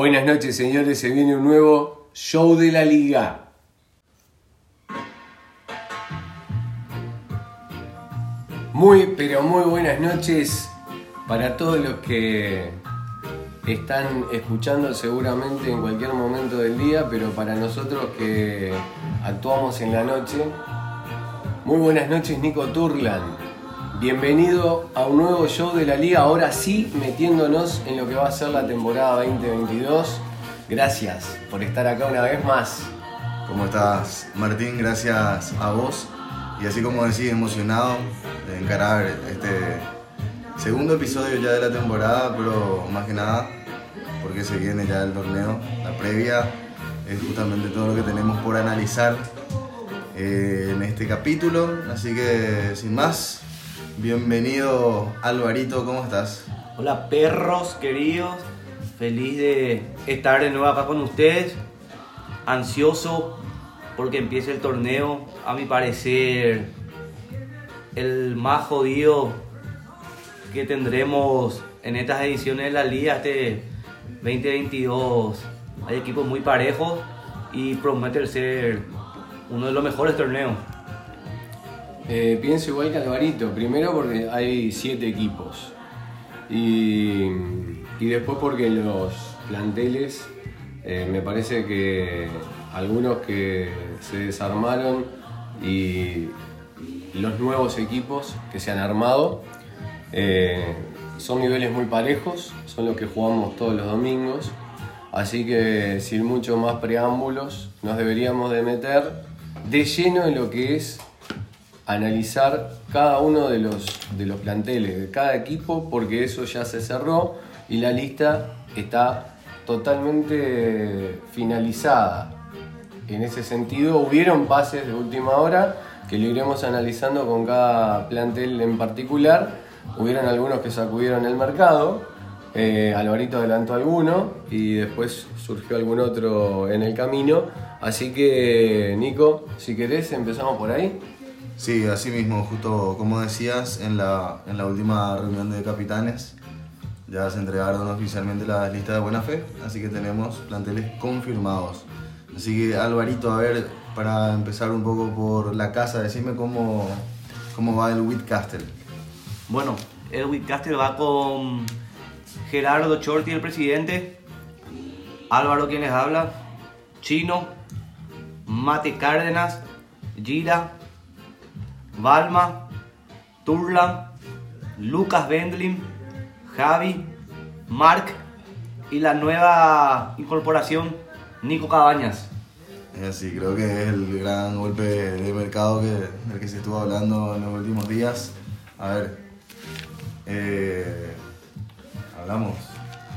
Buenas noches, señores. Se viene un nuevo show de la liga. Muy, pero muy buenas noches para todos los que están escuchando seguramente en cualquier momento del día, pero para nosotros que actuamos en la noche. Muy buenas noches, Nico Turlan. Bienvenido a un nuevo show de la liga, ahora sí metiéndonos en lo que va a ser la temporada 2022. Gracias por estar acá una vez más. ¿Cómo estás, Martín? Gracias a vos. Y así como decís, emocionado de encarar este segundo episodio ya de la temporada, pero más que nada porque se viene ya el torneo. La previa es justamente todo lo que tenemos por analizar eh, en este capítulo. Así que sin más, bienvenido Alvarito, ¿cómo estás? Hola perros queridos, feliz de estar de nuevo acá con ustedes, ansioso porque empiece el torneo, a mi parecer el más jodido que tendremos en estas ediciones de la liga este 2022. Hay equipos muy parejos y promete ser uno de los mejores torneos. Eh, pienso igual que Alvarito, primero porque hay siete equipos. Y, y después porque los planteles eh, me parece que algunos que se desarmaron y los nuevos equipos que se han armado eh, son niveles muy parejos, son los que jugamos todos los domingos, así que sin mucho más preámbulos nos deberíamos de meter de lleno en lo que es analizar cada uno de los, de los planteles de cada equipo porque eso ya se cerró y la lista está totalmente finalizada. En ese sentido hubieron pases de última hora que lo iremos analizando con cada plantel en particular. Hubieron algunos que sacudieron el mercado, eh, Alvarito adelantó alguno y después surgió algún otro en el camino. Así que Nico, si querés empezamos por ahí. Sí, así mismo, justo como decías, en la, en la última reunión de capitanes ya se entregaron oficialmente las listas de buena fe, así que tenemos planteles confirmados. Así que Alvarito, a ver, para empezar un poco por la casa, decime cómo, cómo va el Whitcastle. Bueno, el Whitcastle va con Gerardo Chorti, el presidente, Álvaro quien les habla, Chino, Mate Cárdenas, Gira, Balma, Turlan, Lucas Bendlin, Javi, Mark y la nueva incorporación Nico Cabañas. Es así, creo que es el gran golpe de mercado que, del que se estuvo hablando en los últimos días. A ver, eh, hablamos.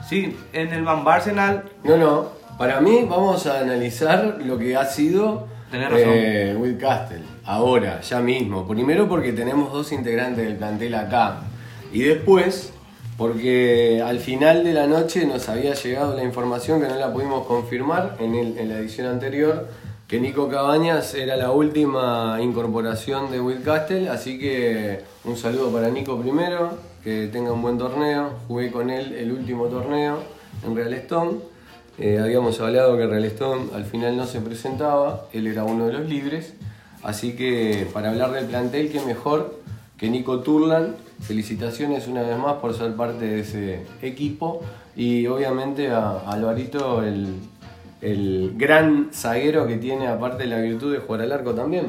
Sí, en el Van Arsenal No, no, para mí vamos a analizar lo que ha sido Tenés eh, Will Castle, ahora, ya mismo. Primero porque tenemos dos integrantes del plantel acá. Y después porque al final de la noche nos había llegado la información que no la pudimos confirmar en, en la edición anterior, que Nico Cabañas era la última incorporación de Will Castle. Así que un saludo para Nico primero, que tenga un buen torneo. Jugué con él el último torneo en Real Stone. Eh, habíamos hablado que Real al final no se presentaba, él era uno de los libres, así que para hablar del plantel, qué mejor que Nico Turlan. Felicitaciones una vez más por ser parte de ese equipo y obviamente a, a Alvarito, el, el gran zaguero que tiene, aparte de la virtud de jugar al arco también.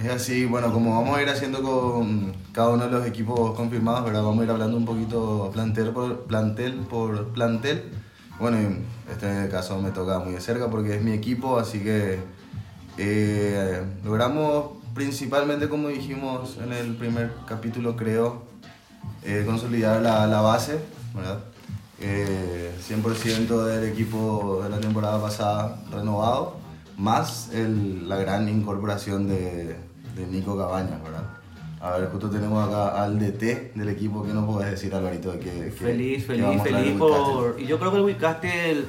Es así, bueno, como vamos a ir haciendo con cada uno de los equipos confirmados, ¿verdad? Vamos a ir hablando un poquito plantel por plantel. Por plantel. Bueno, en este caso me toca muy de cerca porque es mi equipo, así que eh, logramos principalmente, como dijimos en el primer capítulo, creo, eh, consolidar la, la base, ¿verdad? Eh, 100% del equipo de la temporada pasada renovado, más el- la gran incorporación de, de Nico Cabañas, ¿verdad? A ver, justo tenemos acá al DT del equipo, ¿qué nos puedes decir, Alvarito? que- Feliz, que feliz, feliz el por... Y yo creo que el Whitcastle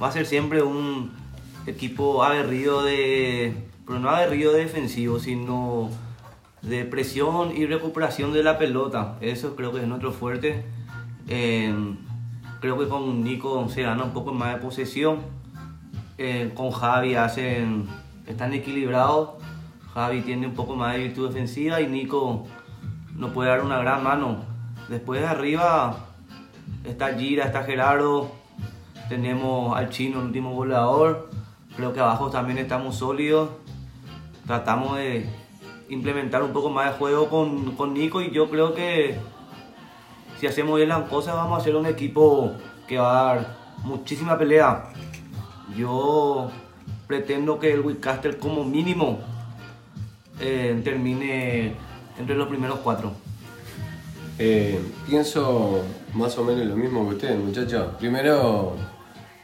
va a ser siempre un equipo aguerrido de... Pero no aguerrido de defensivo, sino de presión y recuperación de la pelota. Eso creo que es nuestro fuerte. Eh, Creo que con Nico se gana un poco más de posesión. Eh, con Javi hacen, están equilibrados. Javi tiene un poco más de virtud defensiva y Nico nos puede dar una gran mano. Después de arriba está Gira, está Gerardo, tenemos al chino, el último volador. Creo que abajo también estamos sólidos. Tratamos de implementar un poco más de juego con, con Nico y yo creo que si hacemos bien las cosas vamos a ser un equipo que va a dar muchísima pelea. Yo pretendo que el Wildcaster como mínimo eh, termine entre los primeros cuatro. Eh, pienso más o menos lo mismo que ustedes, muchachos. Primero,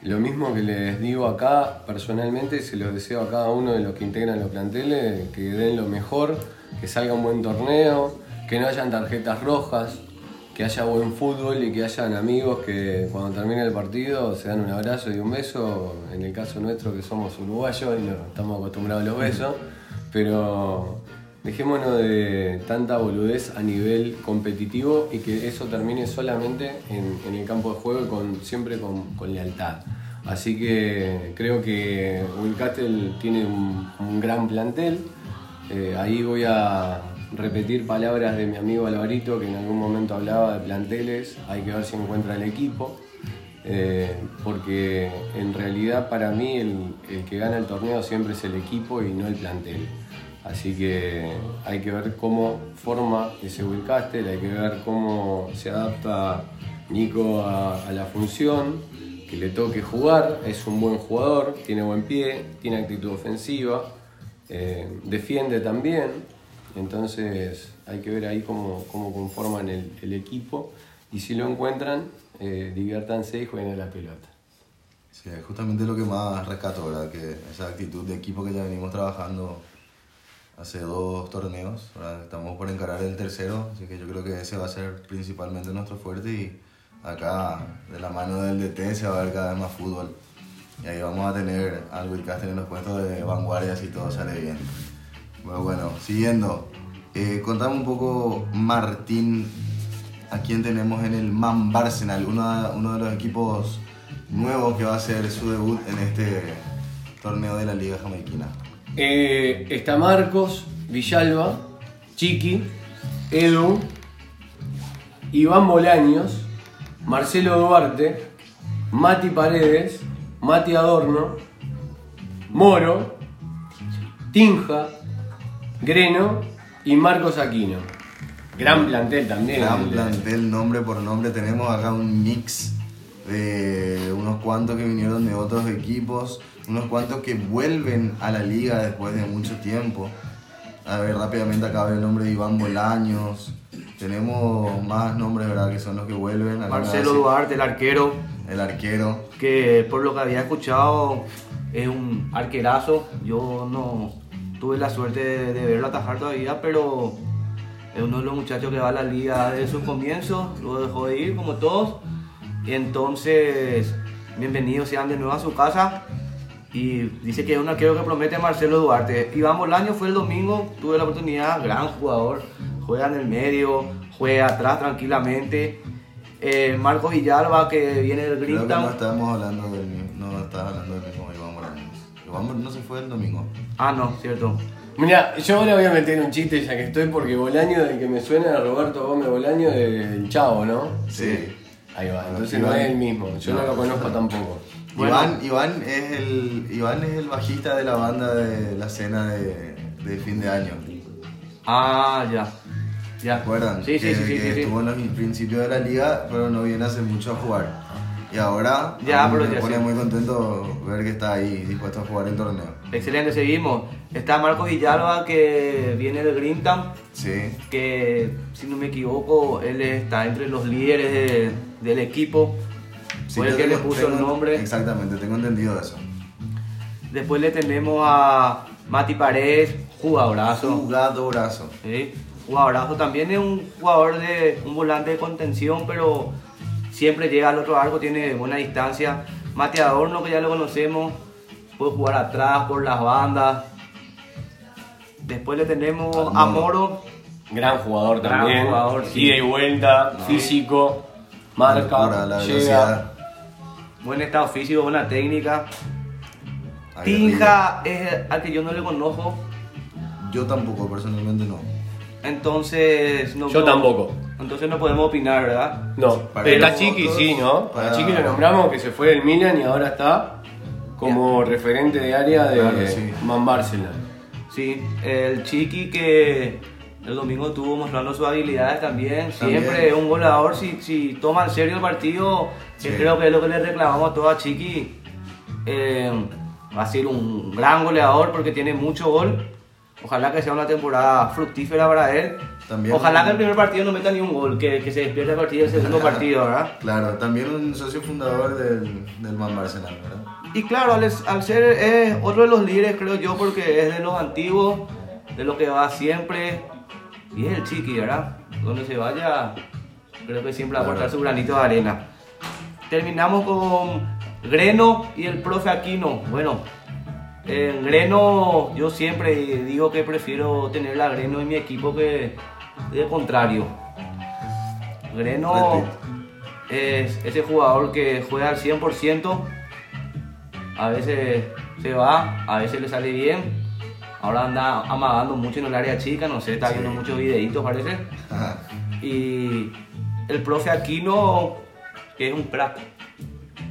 lo mismo que les digo acá, personalmente, se los deseo a cada uno de los que integran los planteles, que den lo mejor, que salga un buen torneo, que no hayan tarjetas rojas, que haya buen fútbol y que hayan amigos que cuando termine el partido se dan un abrazo y un beso. En el caso nuestro que somos uruguayos y no estamos acostumbrados a los besos, pero dejémonos de tanta boludez a nivel competitivo y que eso termine solamente en, el campo de juego y con, siempre con, lealtad. Así que creo que Will tiene un, un gran plantel. Eh, ahí voy a repetir palabras de mi amigo Alvarito, que en algún momento hablaba de planteles, hay que ver si encuentra el equipo, eh, porque en realidad para mí el, que gana el torneo siempre es el equipo y no el plantel. Así que hay que ver cómo forma ese Willcastle, hay que ver cómo se adapta Nico a, la función, que le toque jugar, es un buen jugador, tiene buen pie, tiene actitud ofensiva, eh, defiende también, entonces hay que ver ahí cómo, conforman el, equipo y si lo encuentran, eh, diviértanse y jueguen a la pelota. Sí, es justamente lo que más rescato, ¿verdad? Que esa actitud de equipo que ya venimos trabajando hace dos torneos, ¿verdad? estamos por encarar el tercero, así que yo creo que ese va a ser principalmente nuestro fuerte y acá de la mano del DT se va a ver cada vez más fútbol. Y ahí vamos a tener al Wilcaster en los puestos de vanguardia si todo sale bien. Bueno, bueno, siguiendo. Eh, contame un poco, Martín, a quién tenemos en el Man uno de los equipos nuevos que va a hacer su debut en este torneo de la Liga Jamaiquina. Eh, está Marcos, Villalba, Chiqui, Edu, Iván Bolaños, Marcelo Duarte, Mati Paredes, Mati Adorno, Moro, Tinja, Greno y Marcos Aquino. Gran plantel también. Gran plantel, nombre por nombre. Tenemos acá un mix de unos cuantos que vinieron de otros equipos, unos cuantos que vuelven a la liga después de mucho tiempo. A ver, rápidamente acá el nombre de Iván Bolaños. Tenemos más nombres, ¿verdad? Que son los que vuelven. Marcelo Duarte, el arquero. El arquero. Que por lo que había escuchado es un arquerazo. Yo no tuve la suerte de, de verlo atajar todavía, pero es uno de los muchachos que va a la liga desde sus comienzos. Luego dejó de ir, como todos. Entonces, bienvenidos sean de nuevo a su casa. Y dice que es un arquero que promete Marcelo Duarte. Iván Bolaño fue el domingo, tuve la oportunidad, gran jugador, juega en el medio, juega atrás tranquilamente. Eh, Marcos Villalba que viene del Green no estamos hablando del no estás hablando del mismo Iván Bolaño. Iván no se fue el domingo. Ah, no, cierto. Mira, yo ahora voy a meter un chiste ya que estoy porque Bolaño, del que me suena a Roberto Gómez Bolaño del Chavo, ¿no? Sí. Ahí va, entonces no es el mismo, yo no, no lo conozco tampoco. Bueno. Iván, Iván, es el, Iván es el bajista de la banda de la cena de, de fin de año. Ah, ya. Ya. ¿Recuerdan? Sí, sí, que, sí, sí, que sí, estuvo en los principios de la liga, pero no viene hace mucho a jugar. Y ahora Ya, pero me ya pone sí. muy contento ver que está ahí dispuesto a jugar el torneo. Excelente, seguimos. Está Marcos Villalba que viene del Greentown, Sí, que si no me equivoco, él está entre los líderes de- del equipo. sí Fue el que le tengo- puso el tengo- nombre. Exactamente, tengo entendido eso. Después le tenemos a Mati Paredes, jugadorazo. Jugadorazo. ¿sí? Jugadorazo también es un jugador de un volante de contención, pero siempre llega al otro arco, tiene buena distancia. Mati Adorno, que ya lo conocemos, puede jugar atrás, por las bandas. Después le tenemos a Al Moro. Gran jugador Gran también, jugador, sí. ida y vuelta, físico. marca, locura, la llega. velocidad. Buen estado físico, buena técnica. Tinja es al que yo no le conozco. Yo tampoco, personalmente no. entonces no Yo puedo- tampoco. Entonces no podemos opinar, ¿verdad? No, Para está Chiqui sí, ¿no? para- Chiqui lo nombramos que se fue del Milan y ahora está como referente de área de Claro, sí. Man Barcelona. Sí, el Chiqui que el domingo estuvo mostrando sus habilidades también. También. Siempre es un goleador. Si, si toma en serio el partido, que Sí. creo que es lo que le reclamamos a todos a Chiqui. eh, va a ser un gran goleador porque tiene mucho gol. Ojalá que sea una temporada fructífera para él. También- Ojalá que el primer partido no meta ni un gol, que, que se despierte a partir del segundo partido, ¿verdad? Claro, también un socio fundador del, del Man Barcelona, ¿verdad? Y claro, al, al ser es otro de los líderes, creo yo, porque es de los antiguos, de lo que va siempre. Y es el chiqui, ¿verdad? Donde se vaya, creo que siempre va a Claro. aportar su granito de arena. Terminamos con Greno y el profe Aquino. Bueno, en Greno yo siempre digo que prefiero tener a Greno en mi equipo que de contrario. Greno es ese jugador que juega al 100%. A veces se va, a veces le sale bien. Ahora anda amagando mucho en el área chica, no sé, está viendo muchos videitos parece. Ajá. Y el profe Aquino, que es un crack.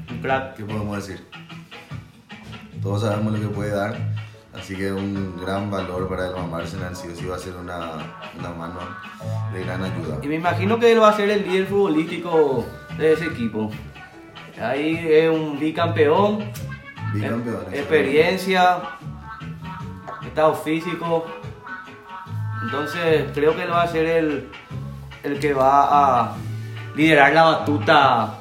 Un crack. ¿Qué podemos decir? Todos sabemos lo que puede dar, así que un gran valor para el Man Barcelona, sí o sí va a ser una, una mano de gran ayuda. Y me imagino que él va a ser el líder futbolístico de ese equipo. Ahí es un bicampeón, Bicampeón. eh, experiencia, estado físico. Entonces creo que él va a ser el, el que va a liderar la batuta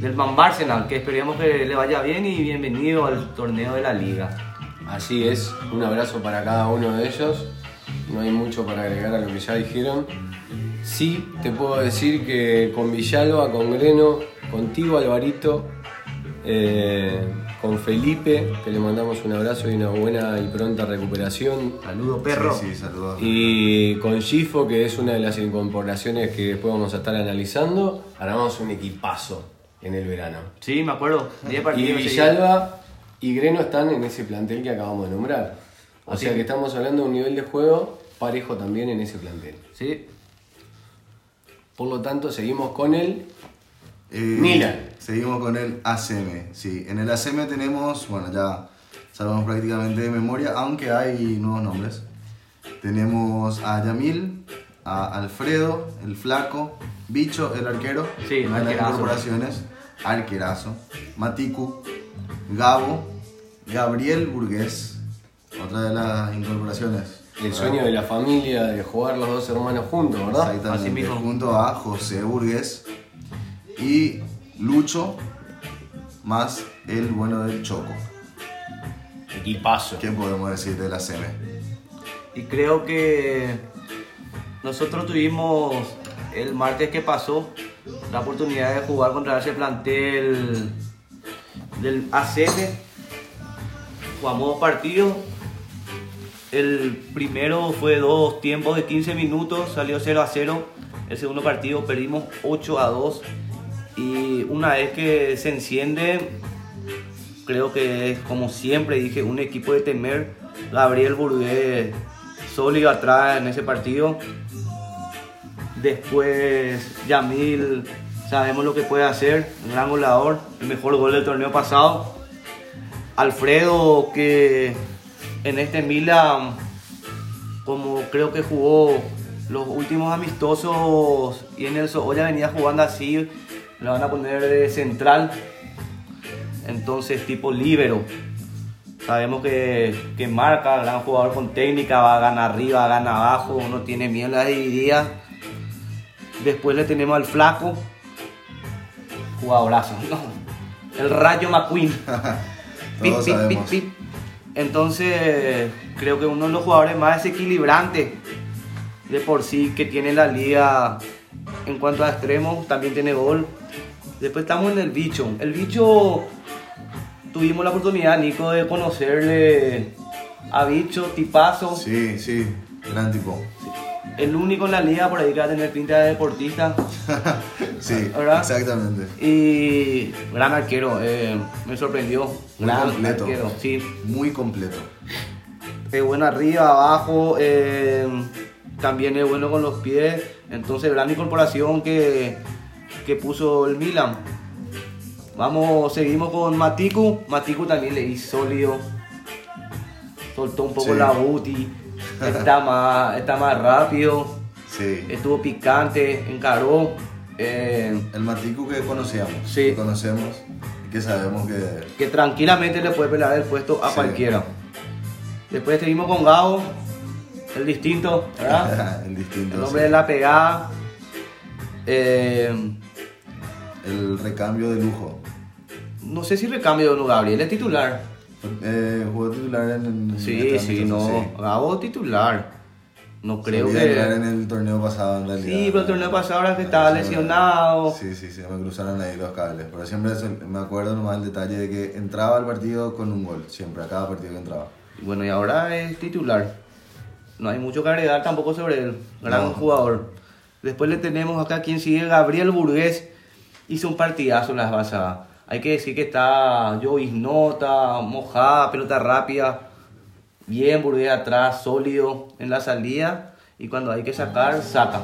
del Man Barcelona, que esperemos que le vaya bien y bienvenido al torneo de la liga. Así es, un abrazo para cada uno de ellos. No hay mucho para agregar a lo que ya dijeron. Sí, te puedo decir que con Villalba, con Greno, contigo Alvarito, eh, con Felipe, que le mandamos un abrazo y una buena y pronta recuperación. Saludo perro. Sí, sí, saludos. Y con Gifo, que es una de las incorporaciones que después vamos a estar analizando, armamos un equipazo en el verano. Sí, me acuerdo. 10 Y. Villalba y Greno están en ese plantel que acabamos de nombrar. O Así sea que- estamos hablando de un nivel de juego parejo también en ese plantel. Sí. Por lo tanto, seguimos con él. Eh, Milan. Seguimos con el ACM. Sí, en el ACM tenemos, bueno, ya sabemos prácticamente de memoria, aunque hay nuevos nombres. Tenemos a Yamil, a Alfredo, el flaco, Bicho, el arquero, Sí, una de las incorporaciones, Arquerazo, Maticu, Gabo, Gabriel Burgués, otra de las incorporaciones. El sueño de la familia de jugar los dos hermanos juntos, ¿verdad? Así Exactamente, mismo. junto a José Burgués y Lucho, más el bueno del Choco. Equipazo. ¿Qué podemos decir de la CM? Y creo que nosotros tuvimos el martes que pasó la oportunidad de jugar contra ese plantel del ACM. Jugamos dos partidos. El primero fue dos tiempos de 15 minutos, salió 0 a 0. El segundo partido perdimos 8 a 2. Y una vez que se enciende, creo que es como siempre dije, un equipo de temer. Gabriel Burgués sólido atrás en ese partido. Después Yamil, sabemos lo que puede hacer, un gran goleador, el mejor gol del torneo pasado. Alfredo, que en este Milan, como creo que jugó los últimos amistosos y en el Sohoya venía jugando así, le van a poner de central. Entonces, tipo líbero. Sabemos que, que marca, gran jugador con técnica, va a ganar arriba, gana abajo, no tiene miedo en las divididas. Después le tenemos al flaco, jugadorazo, ¿no? El Rayo McQueen. Pip, Todos pip, pip, sabemos. pip. Entonces, creo que uno de los jugadores más desequilibrantes de por sí que tiene la liga en cuanto a extremos, también tiene gol. Después estamos en el bicho. El bicho tuvimos la oportunidad, Nico, de conocerle a bicho, tipazo. Sí, sí, gran tipo. El único en la liga por ahí que va a tener pinta de deportista. sí, ¿Verdad? exactamente. Y gran arquero, eh, me sorprendió. Muy gran completo. arquero, sí. Muy completo. Es bueno arriba, abajo, eh, también es bueno con los pies. Entonces, gran incorporación que, que puso el Milan. Vamos, seguimos con Matiku. Matiku también le hizo sólido. Soltó un poco Sí. la booty. Está más, está más rápido. Sí. Estuvo picante, encaró. eh, El Matiku que conocíamos. Sí. Que conocemos y que sabemos que. que tranquilamente le puede pelear el puesto a Sí. cualquiera. Después seguimos con Gabo, el distinto, ¿verdad? el distinto. El hombre sí. de la pegada. Eh, El recambio de lujo. no sé si recambio o no, Gabriel es titular. Eh, jugó titular en. en Sí, sí, no. sí. Gabo titular. No creo Solía entrar en que. el torneo pasado en realidad. Sí, pero el torneo pasado ahora que estaba lesionado. Sí, sí, sí, me cruzaron ahí los cables. Pero siempre me acuerdo nomás el detalle de que entraba al partido con un gol, siempre, a cada partido que entraba. Bueno, y ahora es titular. No hay mucho que agregar tampoco sobre él. Gran No. jugador. Después le tenemos acá quien sigue, Gabriel Burgués. Hizo un partidazo en las basadas. Hay que decir que está Jovis Nota, mojada, pelota rápida. Bien, Burgués atrás, sólido en la salida. Y cuando hay que sacar, saca.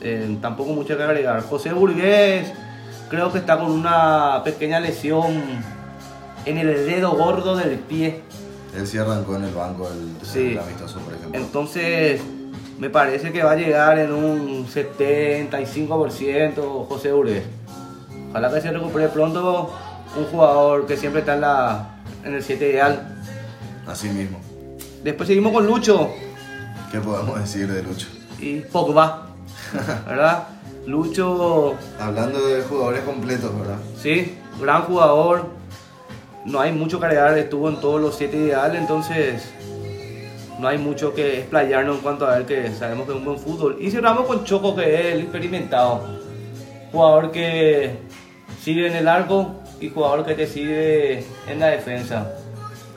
Eh, tampoco mucho que agregar. José Burgués creo que está con una pequeña lesión en el dedo gordo del pie. Él sí arrancó en el banco el, Sí. el amistoso, por ejemplo. Entonces, me parece que va a llegar en un 75% José Ures. Ojalá que se recupere pronto un jugador que siempre está en, la, en el 7 ideal. Así mismo. Después seguimos con Lucho ¿Qué podemos decir de Lucho? y Pogba. ¿Verdad? Lucho, Hablando de jugadores completos, ¿verdad? sí, gran jugador. No hay mucho que agregar, estuvo en todos los 7 ideales, entonces no hay mucho que explayarnos en cuanto a él, que sabemos que es un buen fútbol. Y cerramos con Choco, que es el experimentado. Jugador que sigue en el arco y jugador que te sigue en la defensa.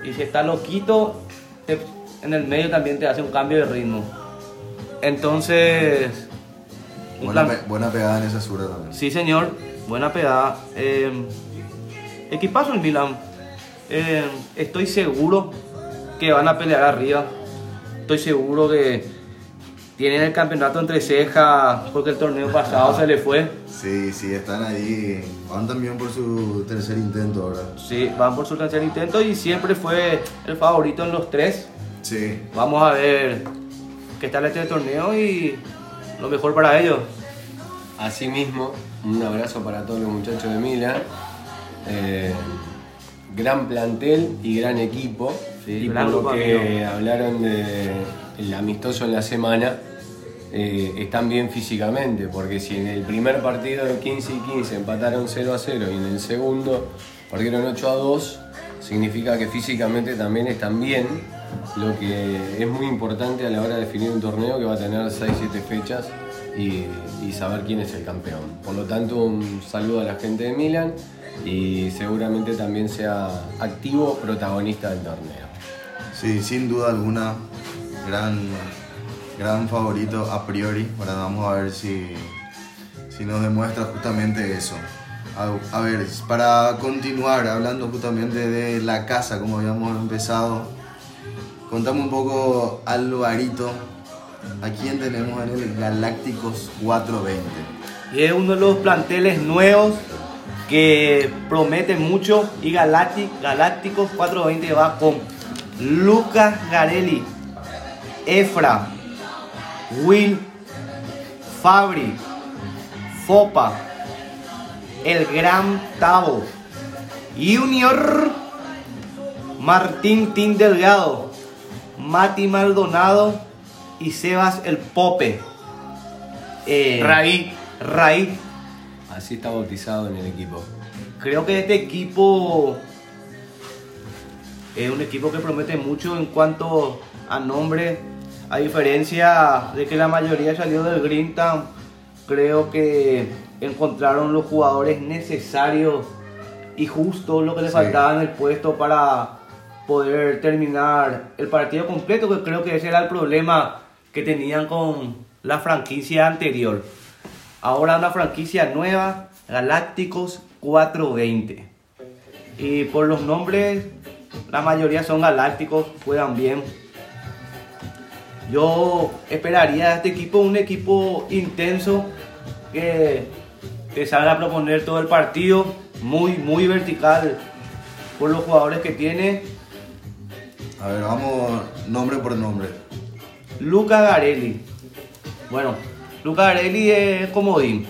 Y si está loquito, te- en el medio también te hace un cambio de ritmo. Entonces, Buena, plan- pe- buena pegada en esa zurda también. Sí, señor. Buena pegada. Eh, equipazo el Milan. Eh, estoy seguro que van a pelear arriba. Estoy seguro que tienen el campeonato entre cejas porque el torneo pasado se le fue. Sí, sí, están ahí. Van también por su tercer intento ahora. Sí, van por su tercer intento y siempre fue el favorito en los tres. Sí. Vamos a ver qué tal este torneo y lo mejor para ellos. Asimismo, un abrazo para todos los muchachos de Milan. Eh, gran plantel y gran equipo. Sí, y por lo que hablaron del amistoso en la semana, eh, están bien físicamente, porque si en el primer partido de 15 y 15 empataron 0 a 0 y en el segundo perdieron 8 a 2, significa que físicamente también están bien, lo que es muy importante a la hora de definir un torneo que va a tener 6-7 fechas y, y saber quién es el campeón. Por lo tanto, un saludo a la gente de Milan y seguramente también sea activo protagonista del torneo. Sí, sin duda alguna, gran, gran favorito a priori. Ahora vamos a ver si, si nos demuestra justamente eso. A, ver, para continuar hablando justamente de la casa, como habíamos empezado, contame un poco Alvarito, a quién tenemos en el Galácticos 420. Y es uno de los planteles nuevos que promete mucho. Y Galacti- Galácticos 420 va con Lucas Garelli, Efra, Will, Fabri, Fopa, el Gran Tavo, Junior, Martín Tin Delgado, Mati Maldonado y Sebas el Pope. Eh, Raí. Raí. Así está bautizado en el equipo. Creo que este equipo es un equipo que promete mucho en cuanto a nombre. A diferencia de que la mayoría salió del Green Town, creo que encontraron los jugadores necesarios y justo lo que le Sí. faltaba en el puesto para poder terminar el partido completo, que creo que ese era el problema que tenían con la franquicia anterior. Ahora una franquicia nueva, Galácticos 420. Y por los nombres, la mayoría son galácticos, juegan bien. Yo esperaría de este equipo un equipo intenso que, que salga a proponer todo el partido, muy, muy vertical por los jugadores que tiene. A ver, vamos nombre por nombre. Luca Garelli. Bueno, Luca Garelli es comodín.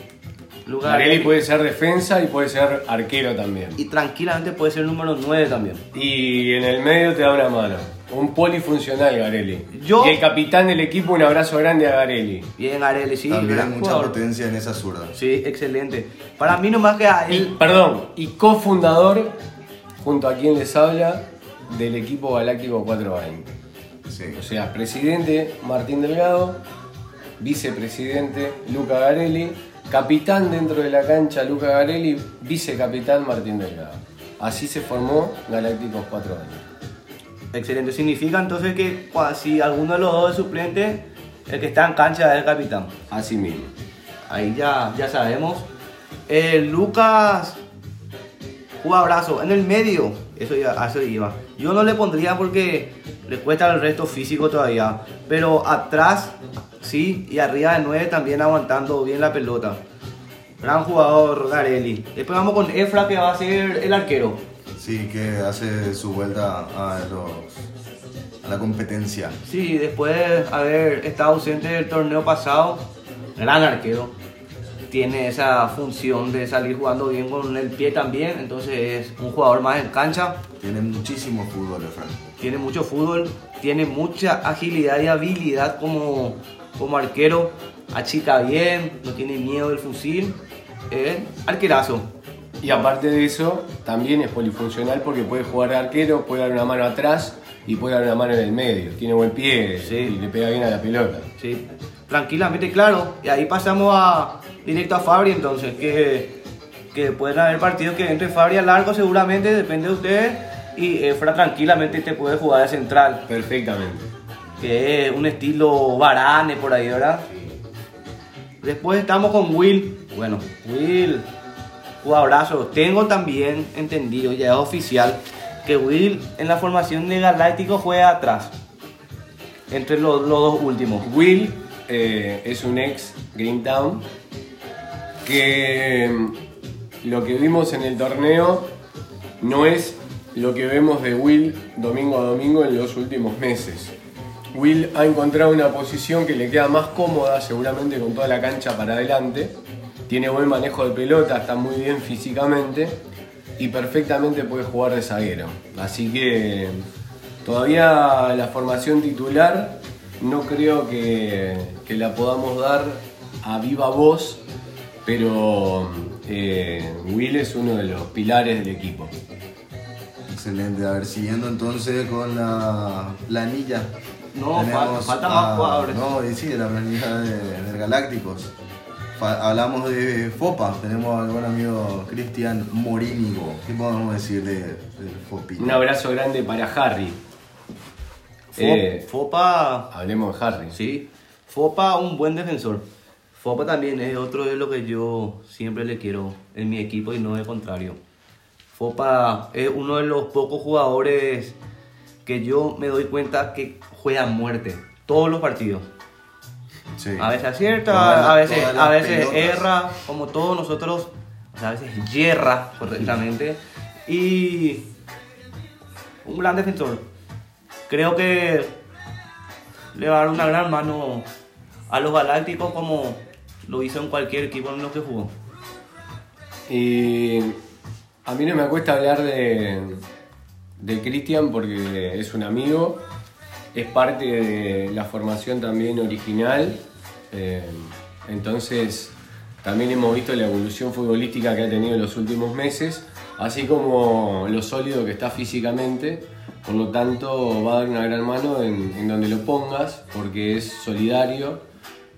Luca Garelli puede ser defensa y puede ser arquero también. Y tranquilamente puede ser número 9 también. Y en el medio te da una mano. Un polifuncional Garelli. Yo- Y el capitán del equipo, un abrazo grande a Garelli. Bien Garelli, sí. También gran mucha jugador. potencia en esa zurda. Sí, excelente. Para mí nomás que a Y, él... perdón, y cofundador, junto a quien les habla, del equipo Galáctico 420. Sí. O sea, presidente Martín Delgado, vicepresidente Luca Garelli, capitán dentro de la cancha Luca Garelli, vicecapitán Martín Delgado. Así se formó Galácticos 420. Excelente. Significa entonces que cua- si alguno de los dos es suplente, el que está en cancha es el capitán. Así mismo. Ahí ya, ya sabemos. Eh, Lucas, jugadorazo. En el medio, eso ya, eso iba. Yo no le pondría porque le cuesta el resto físico todavía. Pero atrás, sí, y arriba de 9 también aguantando bien la pelota. Gran jugador Garelli. Después vamos con Efra que va a ser el arquero. Sí, que hace su vuelta a, los, a la competencia. Sí, después de haber estado ausente del torneo pasado, gran arquero. Tiene esa función de salir jugando bien con el pie también, entonces es un jugador más en cancha. Tiene muchísimo fútbol, Efraín. Tiene mucho fútbol, tiene mucha agilidad y habilidad como, como arquero. Achica bien, no tiene miedo del fusil. Es arquerazo. Y aparte de eso, también es polifuncional porque puede jugar de arquero, puede dar una mano atrás y puede dar una mano en el medio. Tiene buen pie Sí. y le pega bien a la pelota. Sí, tranquilamente, claro. Y ahí pasamos a directo a Fabri entonces, que, que pueden haber partidos que entre Fabri a largo seguramente, depende de ustedes. Y Efra tranquilamente te puede jugar de central, Perfectamente. que es un estilo Varane por ahí, ¿verdad? Después estamos con Will. Bueno, Will, Tengo también entendido, ya es oficial, que Will en la formación de Galáctico juega atrás. Entre los, los dos últimos. Will eh, es un ex Greentown que mm, lo que vimos en el torneo no es lo que vemos de Will domingo a domingo en los últimos meses. Will ha encontrado una posición que le queda más cómoda, seguramente con toda la cancha para adelante. Tiene buen manejo de pelota, está muy bien físicamente y perfectamente puede jugar de zaguero. Así que todavía la formación titular no creo que, que la podamos dar a viva voz, pero eh, Will es uno de los pilares del equipo. Excelente. A ver, siguiendo entonces con la planilla. No, falta- falta más jugadores. No, y sí, de la planilla de, de Galácticos. Hablamos de FOPA. Tenemos al buen amigo Cristian Morínigo. ¿Qué podemos decir de, del Fopita? Un abrazo grande para Harry. Fo- Eh, Fopa, hablemos de Harry. sí, Fopa un buen defensor. Fopa también es otro de lo que yo siempre le quiero en mi equipo y no de contrario. Fopa es uno de los pocos jugadores que yo me doy cuenta que juega a muerte todos los partidos. Sí. A veces acierta, a veces, a veces pelotas. erra, como todos nosotros, o sea, a veces yerra correctamente. Y un gran defensor. Creo que le va a dar una gran mano a los Galácticos como lo hizo en cualquier equipo en lo que jugó. Y a mí no me cuesta hablar de, de Cristian porque es un amigo, es parte de la formación también original. Eh, entonces también hemos visto la evolución futbolística que ha tenido en los últimos meses, así como lo sólido que está físicamente. Por lo tanto, va a dar una gran mano en, en donde lo pongas, porque es solidario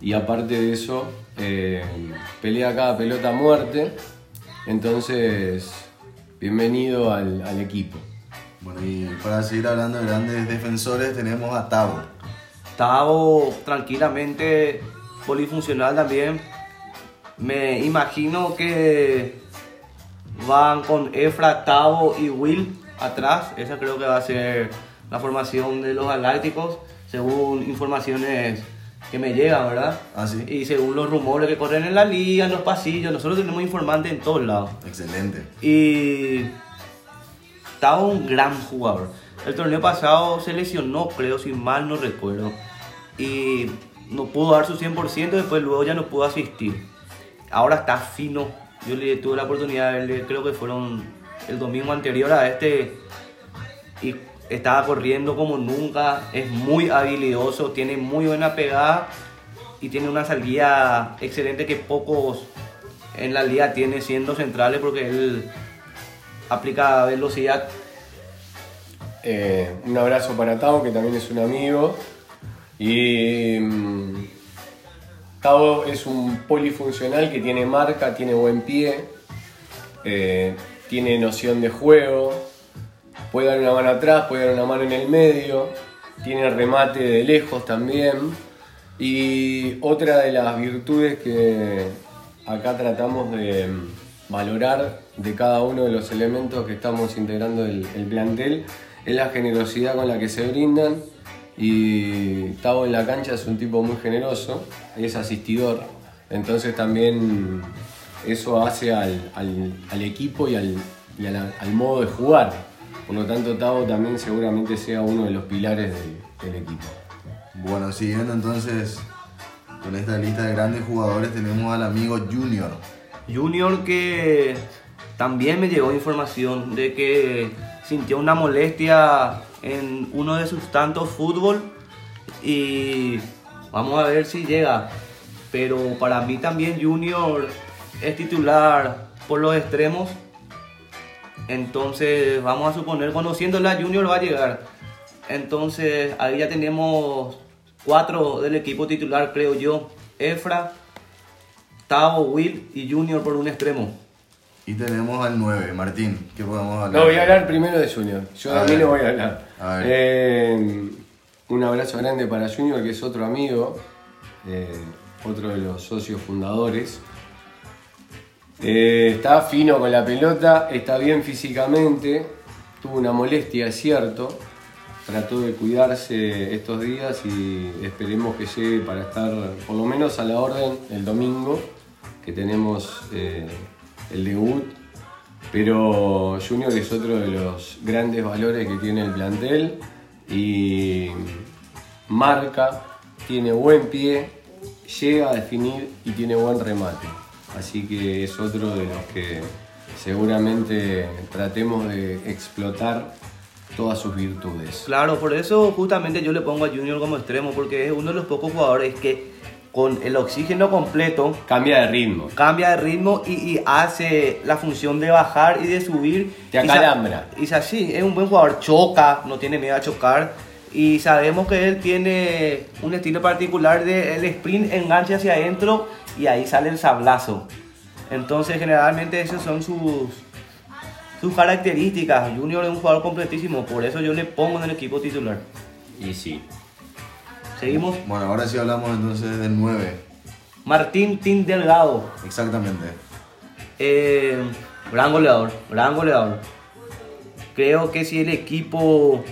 y aparte de eso, eh, pelea cada pelota a muerte. Entonces, bienvenido al, al equipo. Bueno, y para seguir hablando de grandes defensores, tenemos a Tavo. Tavo tranquilamente polifuncional también. Me imagino que van con Efra, Tavo y Will atrás. Esa creo que va a ser la formación de los Galácticos, según informaciones que me llegan, ¿verdad? Ah, sí. Y según los rumores que corren en la liga, en los pasillos, nosotros tenemos informantes en todos lados. Excelente. Y estaba un gran jugador. El torneo pasado se lesionó, creo, si mal no recuerdo. Y no pudo dar su 100%, después luego ya no pudo asistir. Ahora está fino. Yo le tuve la oportunidad de verle, creo que fueron el domingo anterior a este. Y estaba corriendo como nunca. Es muy habilidoso, tiene muy buena pegada. Y tiene una salida excelente que pocos en la liga tiene siendo centrales porque él aplica velocidad. Eh, un abrazo para Tavo, que también es un amigo. Y mm, Tavo es un polifuncional que tiene marca, tiene buen pie, eh, tiene noción de juego, puede dar una mano atrás, puede dar una mano en el medio, tiene remate de lejos también. Y otra de las virtudes que acá tratamos de valorar de cada uno de los elementos que estamos integrando el, el plantel es la generosidad con la que se brindan y Tavo en la cancha es un tipo muy generoso, es asistidor, entonces también eso hace al, al- al equipo y, al, y a la- al modo de jugar. Por lo tanto, Tavo también seguramente sea uno de los pilares del, del equipo. Bueno, siguiendo entonces con esta lista de grandes jugadores tenemos al amigo Junior. Junior que también me llegó información de que sintió una molestia en uno de sus tantos fútbol y vamos a ver si llega. Pero para mí también Junior es titular por los extremos. Entonces vamos a suponer, conociéndola, Junior va a llegar. Entonces ahí ya tenemos cuatro del equipo titular, creo yo. Efra, Tavo, Will y Junior por un extremo. Y tenemos al 9, Martín. ¿Qué podemos hablar? No, voy a hablar primero de Junior. Yo A le voy a hablar. A ver. Eh, un abrazo grande para Junior, que es otro amigo, eh, otro de los socios fundadores. Eh, está fino con la pelota, está bien físicamente, tuvo una molestia, es cierto. Trató de cuidarse estos días y esperemos que llegue para estar por lo menos a la orden el domingo, que tenemos el debut. Pero Junior es otro de los grandes valores que tiene el plantel y marca, tiene buen pie, llega a definir y tiene buen remate. Así que es otro de los que seguramente tratemos de explotar todas sus virtudes. Claro, por eso justamente yo le pongo a Junior como extremo, porque es uno de los pocos jugadores que con el oxígeno completo Cambia de ritmo. cambia de ritmo y, y hace la función de bajar y de subir. Te acalambra. Y es así, es un buen jugador, choca, no tiene miedo a chocar. Y sabemos que él tiene un estilo particular de el sprint enganche hacia adentro y ahí sale el sablazo. Entonces generalmente esas son sus, sus características. Junior es un jugador completísimo, por eso yo le pongo en el equipo titular. Y sí. Seguimos. Bueno, ahora sí hablamos entonces del 9. Martín Tin Delgado. Exactamente. Eh, gran goleador, gran goleador. Creo que si el equipo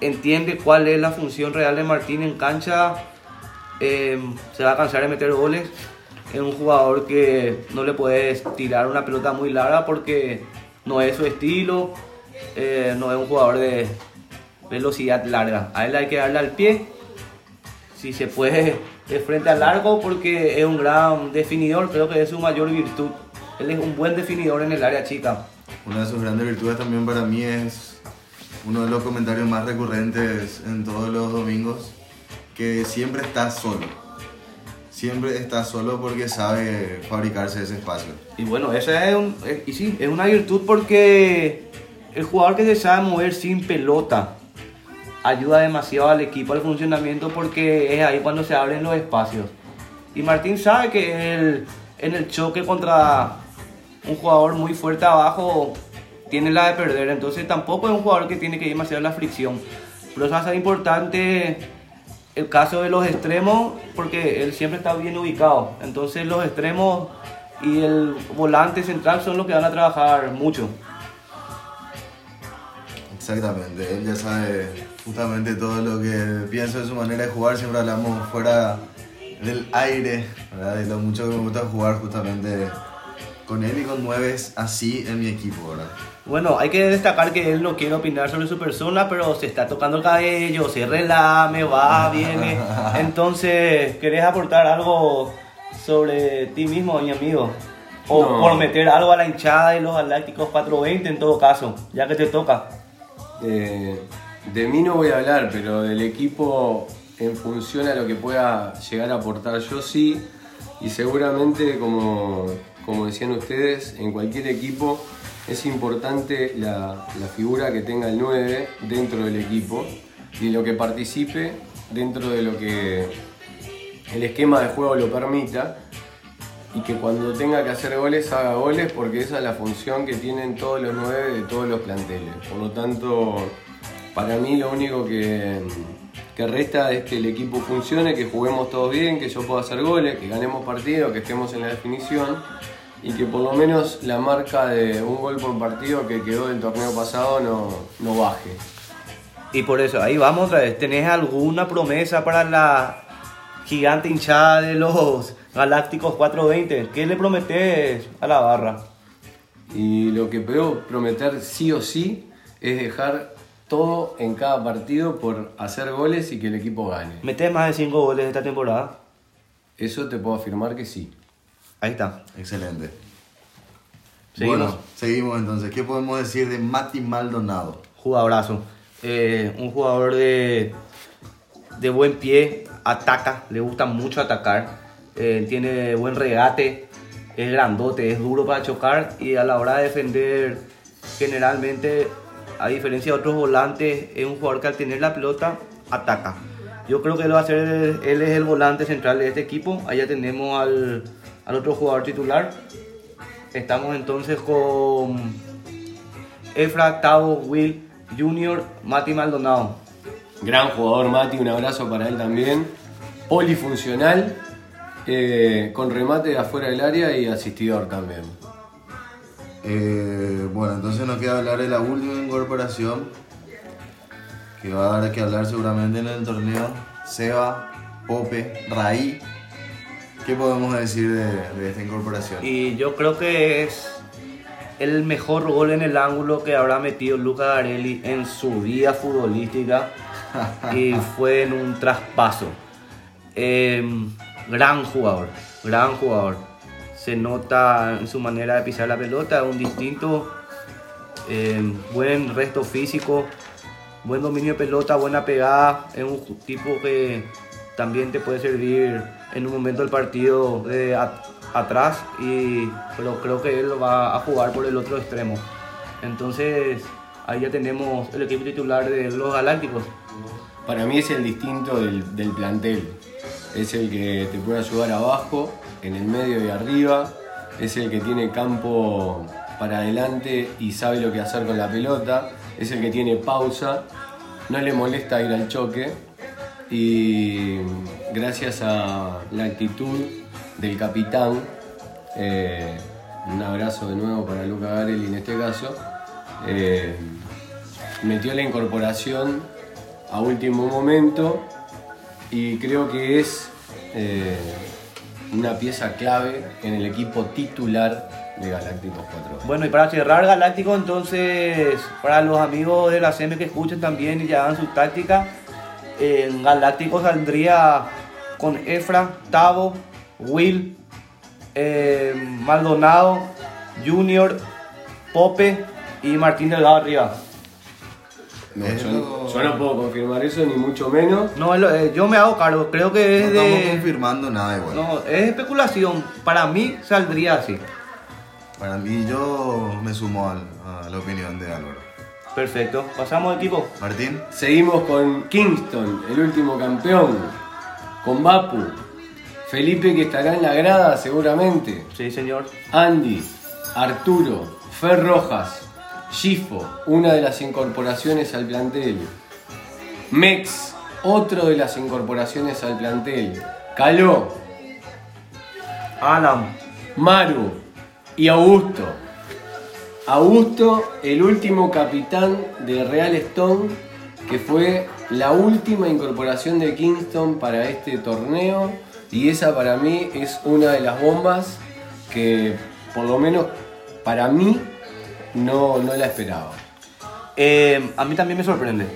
entiende cuál es la función real de Martín en cancha, eh, se va a cansar de meter goles. Es un jugador que no le puedes tirar una pelota muy larga porque no es su estilo, eh, no es un jugador de velocidad larga. A él hay que darle al pie, si se puede, de frente al largo porque es un gran definidor, creo que es su mayor virtud. Él es un buen definidor en el área chica. Una de sus grandes virtudes también para mí es uno de los comentarios más recurrentes en todos los domingos, que siempre está solo. Siempre está solo porque sabe fabricarse ese espacio. Y bueno, esa es, un, eh, y sí, es una virtud porque el jugador que se sabe mover sin pelota ayuda demasiado al equipo, al funcionamiento, porque es ahí cuando se abren los espacios. Y Martín sabe que él, en el choque contra un jugador muy fuerte abajo tiene la de perder, entonces tampoco es un jugador que tiene que ir demasiado en la fricción. Pero eso va a importante el caso de los extremos, porque él siempre está bien ubicado. Entonces los extremos y el volante central son los que van a trabajar mucho. Exactamente, él ya sabe justamente todo lo que pienso de su manera de jugar, siempre hablamos fuera del aire, ¿verdad? de lo mucho que me gusta jugar justamente con él y con nueves así en mi equipo, ¿verdad? Bueno, hay que destacar que él no quiere opinar sobre su persona, pero se está tocando el cabello, se relame, va, viene. Entonces, ¿querés aportar algo sobre ti mismo, mi amigo? O No. por meter algo a la hinchada de los Galácticos 420 en todo caso, ya que te toca. Eh, de mí no voy a hablar, pero del equipo en función a lo que pueda llegar a aportar yo sí. Y seguramente, como, como decían ustedes, en cualquier equipo es importante la, la figura que tenga el 9 dentro del equipo y lo que participe dentro de lo que el esquema de juego lo permita y que cuando tenga que hacer goles haga goles porque esa es la función que tienen todos los nueve de todos los planteles. Por lo tanto, para mí lo único que, que resta es que el equipo funcione, que juguemos todos bien, que yo pueda hacer goles, que ganemos partidos, que estemos en la definición y que por lo menos la marca de un gol por partido que quedó del torneo pasado no, no baje. Y por eso, ahí vamos otra vez. ¿Tenés alguna promesa para la gigante hinchada de los Galácticos 420? ¿Qué le prometés a la barra? Y lo que puedo prometer sí o sí es dejar todo en cada partido por hacer goles y que el equipo gane. ¿Metés más de 5 goles esta temporada? Eso te puedo afirmar que sí. Ahí está. Excelente. Seguimos. Bueno, seguimos entonces. ¿Qué podemos decir de Mati Maldonado? Jugadorazo. Eh, un jugador de, de buen pie, ataca, le gusta mucho atacar, eh, tiene buen regate, es grandote, es duro para chocar y a la hora de defender, generalmente, a diferencia de otros volantes, es un jugador que al tener la pelota ataca. Yo creo que él va a ser, él es el volante central de este equipo. Allá tenemos al, al otro jugador titular. Estamos entonces con Efra, Tavo, Will, Junior, Mati Maldonado. Gran jugador Mati, un abrazo para él también. Polifuncional, eh, con remate de afuera del área y asistidor también. Eh, bueno, entonces nos queda hablar de la última incorporación que va a dar que hablar seguramente en el torneo. Seba, Pope, Raí. ¿Qué podemos decir de, de esta incorporación? Y yo creo que es el mejor gol en el ángulo que habrá metido Luca Garelli en su vida futbolística. y fue en un traspaso. Eh, gran jugador, gran jugador. Se nota en su manera de pisar la pelota, un distinto, eh, buen resto físico, buen dominio de pelota, buena pegada. Es un tipo que también te puede servir en un momento del partido at- atrás, y, pero creo que él va a jugar por el otro extremo. Entonces, ahí ya tenemos el equipo titular de los Galácticos. Para mí es el distinto del, del plantel. Es el que te puede ayudar abajo, en el medio y arriba. Es el que tiene campo para adelante y sabe lo que hacer con la pelota. Es el que tiene pausa. No le molesta ir al choque. Y gracias a la actitud del capitán, eh, un abrazo de nuevo para Luca Garelli en este caso, eh, metió la incorporación a último momento y creo que es eh, una pieza clave en el equipo titular de Galácticos 4. Bueno, y para cerrar Galáctico, entonces, para los amigos de la CM que escuchen también y ya hagan su táctica, en Galáctico saldría con Efra, Tavo, Will, eh, Maldonado, Junior, Pope y Martín Delgado arriba. No, Es yo, lo- yo no puedo confirmar eso, ni mucho menos. No, eh, yo me hago cargo, creo que No es estamos de... confirmando nada igual. No, es especulación. Para mí saldría así. Para mí yo me sumo al- a la opinión de Álvaro. Perfecto. Pasamos equipo. Martín, Seguimos con Kingston, el último campeón, con Bapu, Felipe que estará en la grada seguramente, Sí, señor. Andy, Arturo, Fer Rojas, Gifo, una de las incorporaciones al plantel, Mex, otro de las incorporaciones al plantel. Caló, Alan, Maru y Augusto. Augusto, el último capitán de Real Stone, que fue la última incorporación de Kingston para este torneo. Y esa para mí es una de las bombas que, por lo menos para mí, no, no la esperaba. Eh, a mí también me sorprende.